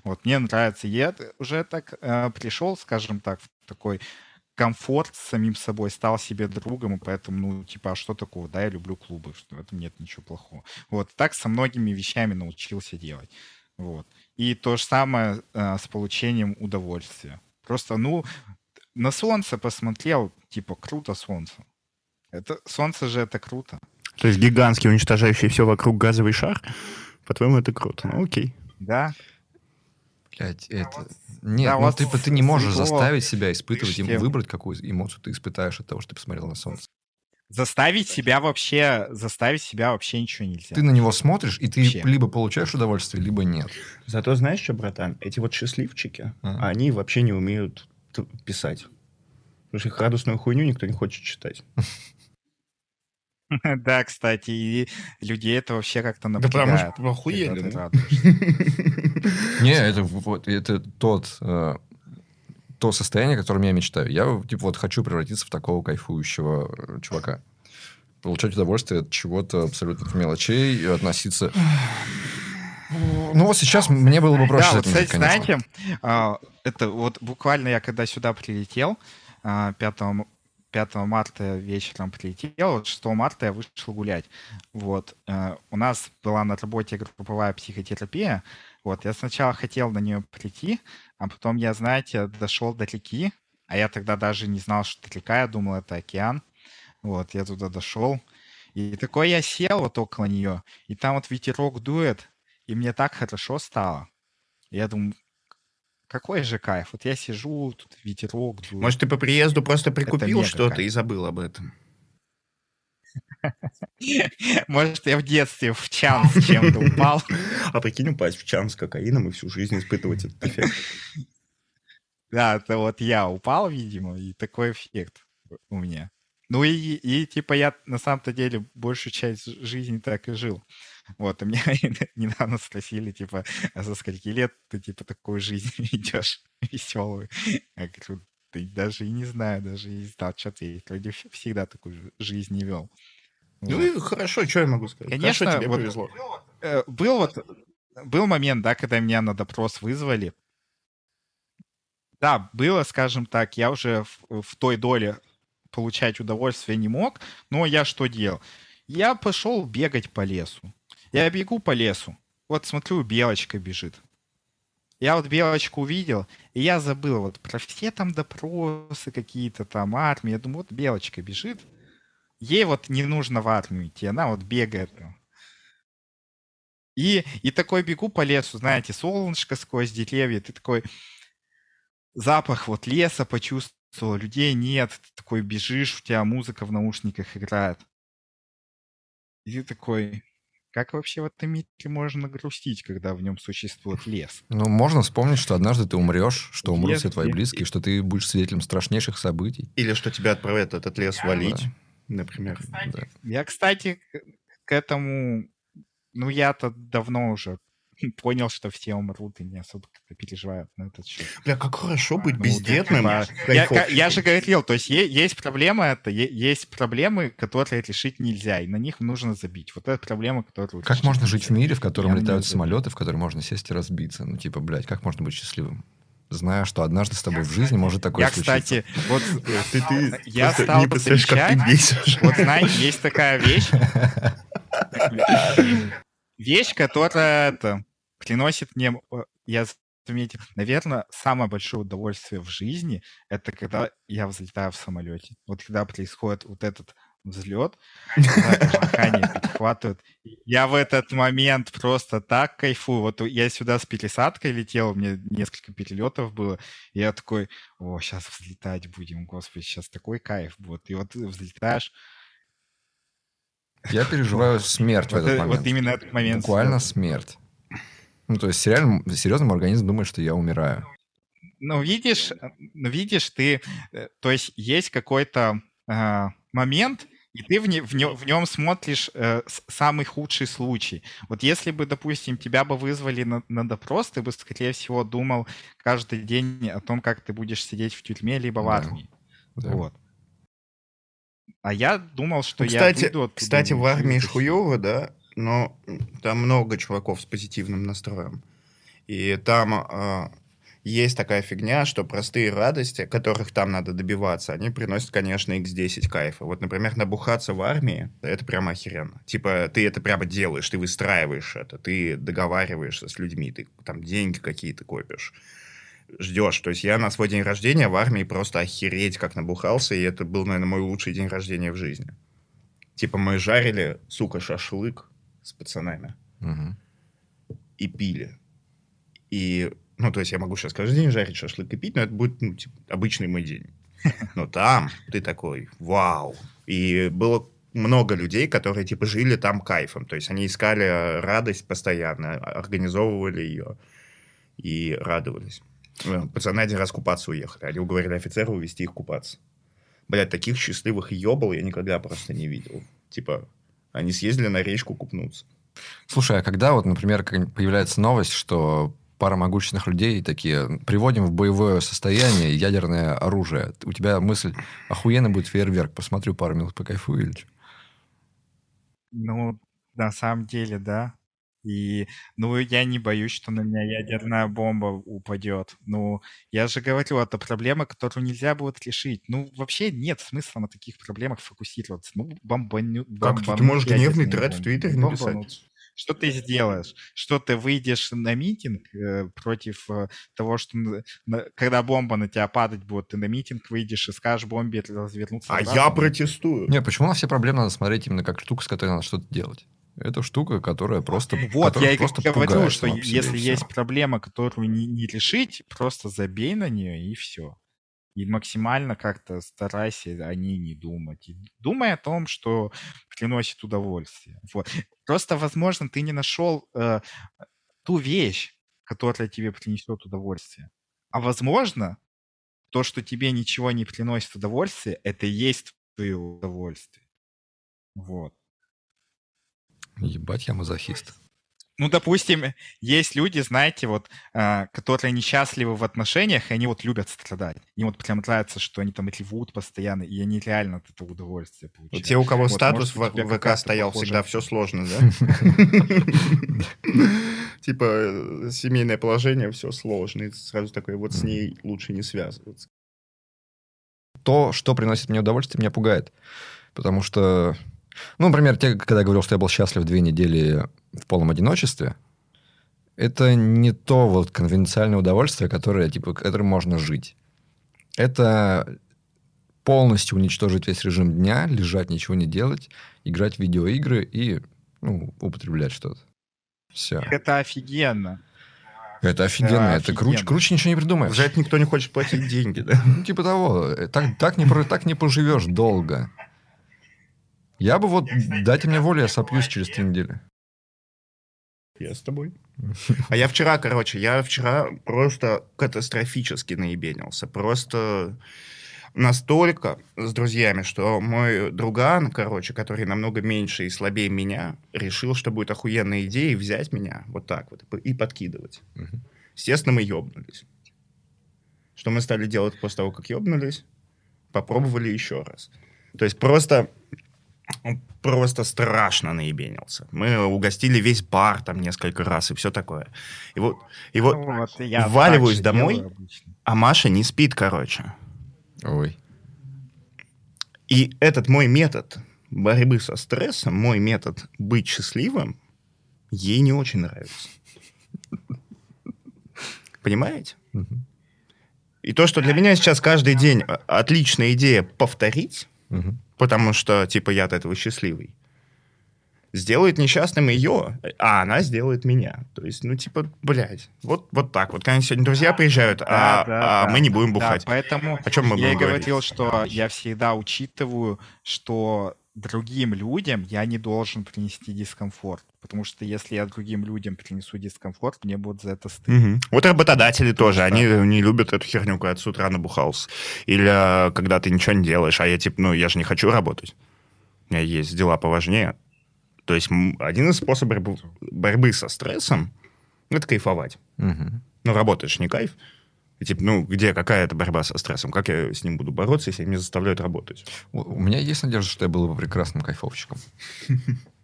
A: Вот мне нравится. Я уже так э, пришел, скажем так, в такой комфорт с самим собой, стал себе другом, и поэтому, ну, типа, а что такого? Да, я люблю клубы, что в этом нет ничего плохого. Вот, так со многими вещами научился делать. Вот. И то же самое э, с получением удовольствия. Просто, ну, на солнце посмотрел, типа, круто солнце. Это, солнце же это круто.
C: То есть гигантский, уничтожающий все вокруг газовый шар? По-твоему, это круто? Ну, окей.
A: Да.
B: Блять, это... Нет, да, ну, типа, ты не можешь заставить себя испытывать, им, выбрать, какую эмоцию ты испытаешь от того, что ты посмотрел на солнце.
A: Заставить себя вообще, заставить себя вообще ничего нельзя.
B: Ты на него смотришь, и ты вообще. либо получаешь удовольствие, либо нет.
C: Зато знаешь что, братан? Эти вот счастливчики, а. они вообще не умеют писать. Потому что их радостную хуйню никто не хочет читать.
A: Да, кстати, и людей это вообще как-то напрягает. Да
C: потому что охуели.
B: Не, это вот это тот э, то состояние, которым я мечтаю. Я типа вот хочу превратиться в такого кайфующего э, чувака. Получать удовольствие от чего-то абсолютно мелочей и относиться ну вот сейчас мне было бы проще.
A: Да, вот, кстати, знаете, а, это вот буквально я когда сюда прилетел 5, а, 5 марта вечером прилетел, вот 6 марта я вышел гулять. Вот. Э, у нас была на работе групповая психотерапия. Вот. Я сначала хотел на нее прийти, а потом я, знаете, дошел до реки, а я тогда даже не знал, что это река, я думал, это океан. Вот, я туда дошел. И такой я сел вот около нее, и там вот ветерок дует, и мне так хорошо стало. Я думаю, какой же кайф. Вот я сижу, тут ветерок дует.
C: Может, ты по приезду просто прикупил что-то и забыл об этом?
A: Может, я в детстве в чан с чем-то упал.
C: А прикинь, упасть в чан с кокаином и всю жизнь испытывать этот эффект.
A: Да, это вот я упал, видимо, и такой эффект у меня. Ну и, и типа я на самом-то деле большую часть жизни так и жил. Вот, и меня недавно спросили, типа, а за скольки лет ты, типа, такую жизнь ведешь веселую? Я говорю, ты даже и не знаю, даже и знал, что ответить. Вроде всегда такую жизнь не вел.
C: Ну вот. и хорошо, что я могу сказать?
A: Конечно,
C: хорошо, тебе
A: вот,
C: повезло.
A: Э, был вот был момент, да, когда меня на допрос вызвали. Да, было, скажем так, я уже в, в той доле получать удовольствие не мог, но я что делал? Я пошел бегать по лесу. Я бегу по лесу. Вот смотрю, белочка бежит. Я вот белочку увидел, и я забыл вот про все там допросы какие-то там, армии. Я думаю, вот белочка бежит. Ей вот не нужно в армию идти, она вот бегает. И, и такой бегу по лесу, знаете, солнышко сквозь деревья, ты такой запах вот леса почувствовал, людей нет, ты такой бежишь, у тебя музыка в наушниках играет. И ты такой, как вообще в этом мире можно грустить, когда в нем существует лес?
B: Ну, можно вспомнить, что однажды ты умрешь, что умрут лес, все твои близкие, что ты будешь свидетелем страшнейших событий.
C: Или что тебя отправят этот лес валить, да. например.
A: Кстати, да. Я, кстати, к этому... Ну, я-то давно уже понял, что все умрут и не особо как-то переживают на этот счет.
C: Бля, как хорошо быть ну, бездетным.
A: Типа, я, я же говорил, то есть есть проблема, это есть проблемы, которые решить нельзя, и на них нужно забить. Вот это проблема, которую...
B: Как можно жить в мире, в котором я летают самолеты, в который можно сесть и разбиться? Ну, типа, блядь, как можно быть счастливым? зная, что однажды с тобой в жизни может такое
A: я, случиться. кстати, вот
C: ты, ты
A: я стал не представляешь, как ты бесишь. Вот знаешь, есть такая вещь, вещь, которая это, приносит мне, я заметил, наверное, самое большое удовольствие в жизни это когда я взлетаю в самолете. Вот когда происходит вот этот взлет, дыхание перехватывает. Я в этот момент просто так кайфую. Вот я сюда с пересадкой летел, у меня несколько перелетов было, и я такой, о, сейчас взлетать будем, господи, сейчас такой кайф будет. И вот взлетаешь,
B: я переживаю смерть в этот момент.
A: Вот именно этот момент.
B: Буквально смерть. Ну, то есть реально, серьезно, организм думает, что я умираю.
A: Ну, видишь, ну, видишь, ты... Э, то есть есть какой-то э, момент, и ты в, не, в, не, в нем смотришь э, самый худший случай. Вот если бы, допустим, тебя бы вызвали на, на допрос, ты бы, скорее всего, думал каждый день о том, как ты будешь сидеть в тюрьме либо в армии. Да. Вот. А я думал, что
C: ну, кстати,
A: я выйду
C: Кстати, в армии Шхуева, да, но там много чуваков с позитивным настроем. И там э, есть такая фигня, что простые радости, которых там надо добиваться, они приносят, конечно, x10 кайфа. Вот, например, набухаться в армии, это прямо охеренно. Типа, ты это прямо делаешь, ты выстраиваешь это, ты договариваешься с людьми, ты там деньги какие-то копишь ждешь. То есть я на свой день рождения в армии просто охереть как набухался, и это был, наверное, мой лучший день рождения в жизни. Типа мы жарили, сука, шашлык с пацанами. Угу. И пили. И, ну, то есть я могу сейчас каждый день жарить шашлык и пить, но это будет, ну, типа, обычный мой день. Но там ты такой, вау. И было много людей, которые, типа, жили там кайфом. То есть они искали радость постоянно, организовывали ее и радовались. Пацаны один раз купаться уехали. Они уговорили офицера увезти их купаться. Блядь, таких счастливых ебал я никогда просто не видел. Типа, они съездили на речку купнуться.
B: Слушай, а когда вот, например, появляется новость, что пара могущественных людей такие, приводим в боевое состояние ядерное оружие. У тебя мысль, охуенно будет фейерверк, посмотрю пару минут, покайфую или что?
A: Ну, на самом деле, да. И, ну, я не боюсь, что на меня ядерная бомба упадет. Ну, я же говорю, это проблема, которую нельзя будет решить. Ну, вообще нет смысла на таких проблемах фокусироваться. Ну, бомбаню...
C: Как ты можешь гневный тред в Твиттере написать?
A: Что ты сделаешь? Что ты выйдешь на митинг э, против э, того, что на, когда бомба на тебя падать будет, ты на митинг выйдешь и скажешь бомбе развернуться.
C: А я протестую.
B: Не, почему на все проблемы надо смотреть именно как штука, с которой надо что-то делать? Это штука, которая просто
A: Вот,
B: которая
A: я и просто говорю, что если есть проблема, которую не, не решить, просто забей на нее и все. И максимально как-то старайся о ней не думать. И думай о том, что приносит удовольствие. Вот. Просто, возможно, ты не нашел э, ту вещь, которая тебе принесет удовольствие. А возможно, то, что тебе ничего не приносит удовольствия, это и есть твое удовольствие. Вот.
B: Ебать, я мазохист.
A: Ну, допустим, есть люди, знаете, вот, э, которые несчастливы в отношениях, и они вот любят страдать. Им вот прям нравится, что они там ревут постоянно, и они реально от этого удовольствие получают.
C: Вот те, у кого вот, статус может, в ВК стоял похоже. всегда, все сложно, да? Типа э, семейное положение, все сложно. И сразу такое, вот с ней лучше не связываться.
B: То, что приносит мне удовольствие, меня пугает. Потому что ну, например, те, когда я говорил, что я был счастлив две недели в полном одиночестве, это не то вот конвенциальное удовольствие, которое, типа, которым можно жить. Это полностью уничтожить весь режим дня, лежать, ничего не делать, играть в видеоигры и ну, употреблять что-то. Все.
A: Это офигенно.
B: Это офигенно. Да, это круче, круче ничего не придумаешь.
C: За это никто не хочет платить деньги, да?
B: Ну, типа того. Так, так, не, так не поживешь долго. Я бы вот, дайте мне волю, я сопьюсь через три недели.
C: Я с тобой. А я вчера, короче, я вчера просто катастрофически наебенился. Просто настолько с друзьями, что мой друган, короче, который намного меньше и слабее меня, решил, что будет охуенная идея взять меня вот так вот и подкидывать. Угу. Естественно, мы ебнулись. Что мы стали делать после того, как ебнулись? Попробовали еще раз. То есть просто просто страшно наебенился. Мы угостили весь бар там несколько раз и все такое. И вот, и вот, ну, вот я вваливаюсь домой, а Маша не спит, короче.
B: Ой.
C: И этот мой метод борьбы со стрессом, мой метод быть счастливым, ей не очень нравится. Понимаете? И то, что для меня сейчас каждый день отличная идея повторить, потому что, типа, я от этого счастливый. Сделает несчастным ее, а она сделает меня. То есть, ну, типа, блядь, вот, вот так вот. Когда сегодня друзья приезжают, да, а, да, а да, мы не будем бухать.
A: Да, поэтому О чем мы я и говорил, что я всегда учитываю, что другим людям я не должен принести дискомфорт. Потому что если я другим людям принесу дискомфорт, мне будет за это стыдно.
C: Угу. Вот работодатели тоже, они не любят эту херню, когда ты с утра набухался. Или а, когда ты ничего не делаешь, а я типа, ну, я же не хочу работать. У меня есть дела поважнее. То есть один из способов борьбы со стрессом — это кайфовать. Угу. Ну, работаешь не кайф, и типа, ну, где, какая это борьба со стрессом? Как я с ним буду бороться, если меня заставляют работать?
B: У, у меня есть надежда, что я был бы прекрасным кайфовщиком.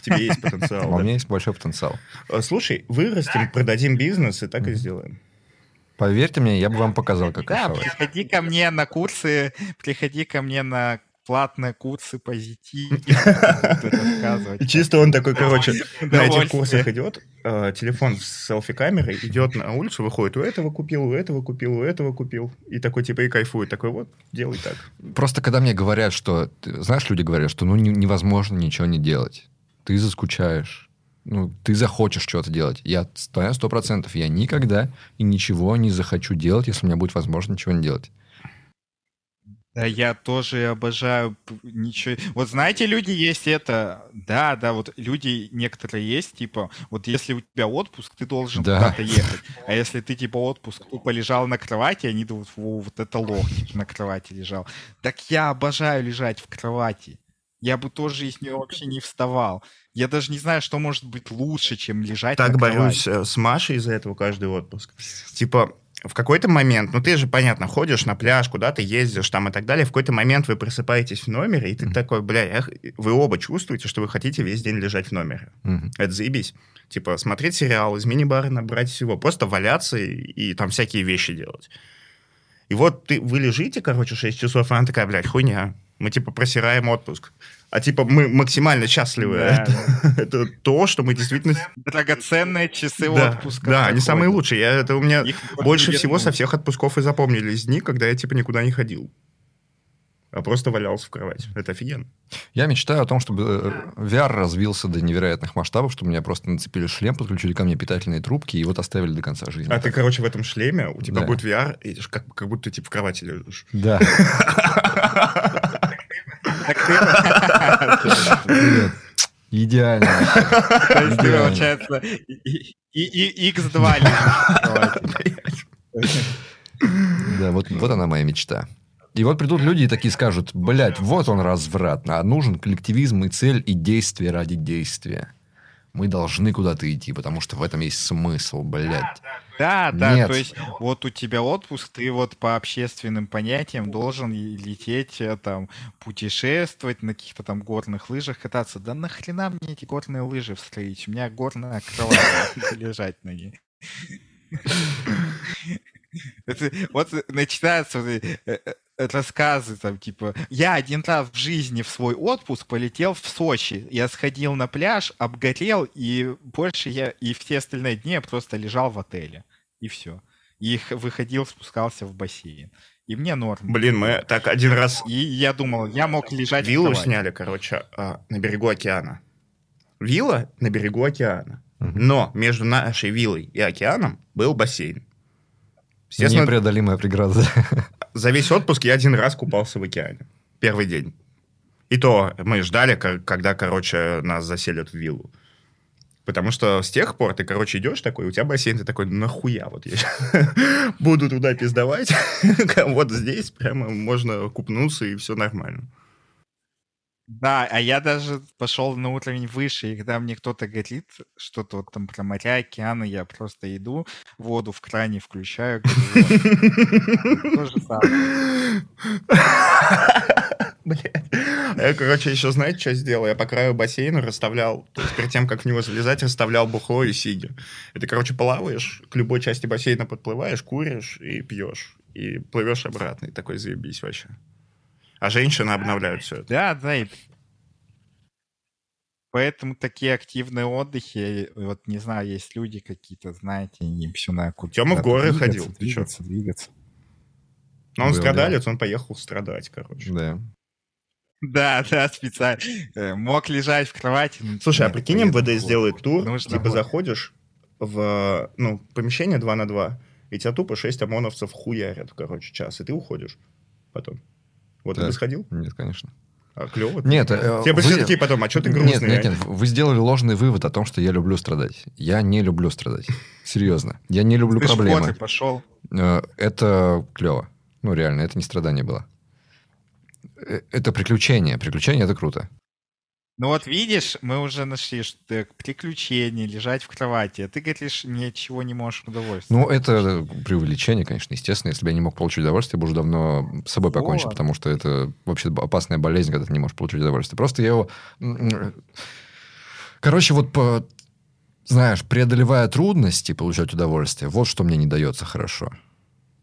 C: В тебе есть потенциал.
B: У меня есть большой потенциал.
C: Э, слушай, вырастем, продадим бизнес и так и сделаем.
B: Поверьте мне, я бы вам показал, как
A: Да, приходи ко мне на курсы, приходи ко мне на платные курсы позитив.
C: И чисто он такой, короче, на этих курсах идет, э, телефон с селфи-камерой, идет на улицу, выходит, у этого купил, у этого купил, у этого купил. И такой, типа, и кайфует. Такой, вот, делай так.
B: Просто когда мне говорят, что... Знаешь, люди говорят, что ну невозможно ничего не делать. Ты заскучаешь ну, ты захочешь что-то делать. Я сто процентов. Я никогда и ничего не захочу делать, если у меня будет возможность ничего не делать.
A: Да, я тоже обожаю ничего. Вот знаете, люди есть это. Да, да, вот люди некоторые есть, типа, вот если у тебя отпуск, ты должен да. куда-то ехать. А если ты, типа, отпуск тупо лежал на кровати, они думают, вот это лох, типа, на кровати лежал. Так я обожаю лежать в кровати. Я бы тоже из нее вообще не вставал. Я даже не знаю, что может быть лучше, чем лежать
C: Так на борюсь э, с Машей из-за этого каждый отпуск. Типа, в какой-то момент, ну ты же, понятно, ходишь на пляж, куда ты ездишь там и так далее, в какой-то момент вы просыпаетесь в номере, и ты mm-hmm. такой, бля, я... вы оба чувствуете, что вы хотите весь день лежать в номере. Mm-hmm. Это заебись. Типа смотреть сериал, из мини-бара набрать всего, просто валяться и, и там всякие вещи делать. И вот ты, вы лежите, короче, 6 часов, и она такая, блядь, хуйня. Мы, типа, просираем отпуск. А, типа, мы максимально счастливы. Да, это, да. это то, что мы действительно...
A: Драгоценные часы
C: да,
A: отпуска.
C: Да, они самые лучшие. Я, это у меня Их больше всего со всех отпусков и запомнились дни, когда я, типа, никуда не ходил а просто валялся в кровати. Это офигенно.
B: Я мечтаю о том, чтобы э, VR развился до невероятных масштабов, чтобы меня просто нацепили шлем, подключили ко мне питательные трубки и вот оставили до конца жизни.
C: А так. ты, короче, в этом шлеме, у тебя да. будет VR, и как, как будто ты типа в кровати лежишь.
B: Да. Идеально.
A: То есть ты, получается, X2
B: Да, вот, вот она моя мечта. И вот придут люди и такие скажут, блядь, вот он разврат, а нужен коллективизм и цель, и действие ради действия. Мы должны куда-то идти, потому что в этом есть смысл, блядь.
A: Да, да, Нет. то есть вот у тебя отпуск, ты вот по общественным понятиям должен лететь, э, там, путешествовать на каких-то там горных лыжах, кататься. Да нахрена мне эти горные лыжи встроить? У меня горная кровать, лежать на ней. Это, вот начинаются э, э, рассказы там, типа, я один раз в жизни в свой отпуск полетел в Сочи. Я сходил на пляж, обгорел, и больше я, и все остальные дни я просто лежал в отеле. И все. И выходил, спускался в бассейн. И мне норм.
C: Блин, мы так один раз...
A: И я думал, я мог лежать
C: Виллу сняли, короче, а, на берегу океана. Вилла на берегу океана. Угу. Но между нашей виллой и океаном был бассейн.
B: Непреодолимая преграда.
C: За весь отпуск я один раз купался в океане. Первый день. И то мы ждали, когда, короче, нас заселят в виллу. Потому что с тех пор ты, короче, идешь такой, у тебя бассейн, ты такой, нахуя вот я буду туда пиздовать. вот здесь прямо можно купнуться, и все нормально.
A: Да, а я даже пошел на уровень выше, и когда мне кто-то говорит что-то вот там про моря, океаны, я просто иду, воду в кране включаю, то же самое.
C: Блядь. Я, короче, еще знаете, что сделал? Я по краю бассейна расставлял, то есть перед тем, как в него залезать, расставлял бухло и сиги. И ты, короче, плаваешь, к любой части бассейна подплываешь, куришь и пьешь. И плывешь обратно. И такой заебись вообще. А женщины обновляют все это.
A: Да, да. И... Поэтому такие активные отдыхи, вот не знаю, есть люди какие-то, знаете, им все на
C: куда Тёма в горы ходил.
A: Двигаться, двигаться.
C: Но он Был, страдалец, да. он поехал страдать, короче.
B: Да.
A: Да, да, специально. Э, мог лежать в кровати.
C: Слушай, а прикинь, МВД сделает тур, типа заходишь в ну, помещение 2 на 2, и тебя тупо 6 ОМОНовцев хуярят, короче, час, и ты уходишь потом. Вот ты бы сходил?
B: Нет, конечно.
C: А, клево.
B: Нет, э,
C: Все бы вы... такие потом, а что ты грустный?
B: Нет, нет, нет, вы сделали ложный вывод о том, что я люблю страдать. Я не люблю страдать. Серьезно. Я не люблю
A: ты
B: проблемы.
A: Пошел.
B: Э, это клево. Ну, реально, это не страдание было. Э, это приключение. Приключение — это круто.
A: Ну вот видишь, мы уже нашли, что приключения, лежать в кровати. А ты говоришь, ничего не можешь удовольствовать.
B: Ну, это преувеличение, конечно, естественно. Если бы я не мог получить удовольствие, я бы уже давно с собой покончил, вот. потому что это вообще опасная болезнь, когда ты не можешь получить удовольствие. Просто я его... Короче, вот по... знаешь, преодолевая трудности, получать удовольствие, вот что мне не дается хорошо.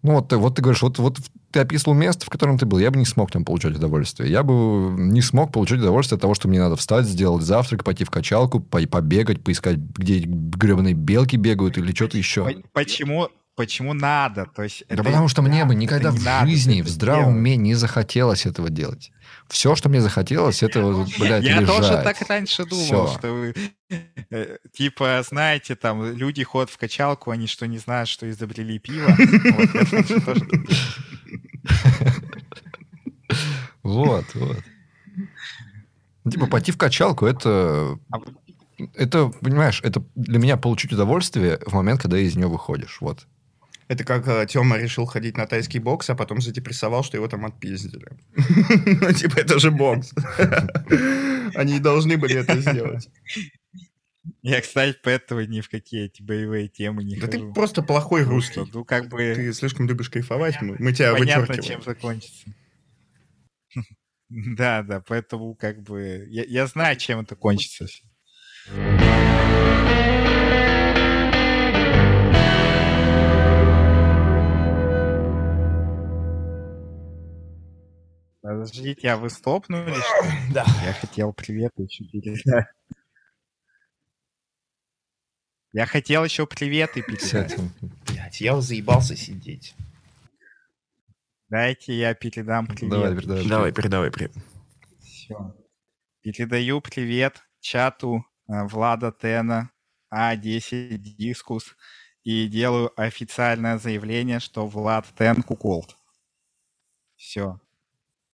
B: Ну, вот, вот ты говоришь, вот, вот ты описывал место, в котором ты был, я бы не смог там получать удовольствие. Я бы не смог получать удовольствие от того, что мне надо встать, сделать завтрак, пойти в качалку, побегать, поискать, где гребаные белки бегают или что-то еще.
A: Почему, почему надо? То есть
B: да это потому что мне бы никогда в жизни, в здравом уме не захотелось этого делать. Все, что мне захотелось, это, блядь,
A: Я
B: лежать.
A: тоже так раньше думал, Все. что вы, э, типа, знаете, там, люди ходят в качалку, они что, не знают, что изобрели пиво?
B: Вот, вот. Типа, пойти в качалку, это... А это, понимаешь, это для меня получить удовольствие в момент, когда из нее выходишь. Вот.
C: Это как э, Тёма решил ходить на тайский бокс, а потом задепрессовал, что его там отпиздили. Ну, типа, это же бокс. Они должны были это сделать.
A: Я, кстати, поэтому ни в какие эти боевые темы не
C: да
A: хожу.
C: ты просто плохой русский.
A: Ну, как бы...
C: Ты слишком любишь кайфовать, мы, мы тебя
A: Понятно,
C: вычеркиваем.
A: чем закончится. Да, да, поэтому как бы... Я, я знаю, чем это кончится. Подождите, а вы стопнули, что?
C: Да.
A: Я хотел привет еще передать. Я хотел еще приветы передать.
C: Блядь, я заебался сидеть.
A: Дайте я передам привет.
B: Давай, передавай.
C: Давай, передавай привет.
A: Все. Передаю привет чату э, Влада Тена, А10 Дискус, и делаю официальное заявление, что Влад Тен куколд. Все.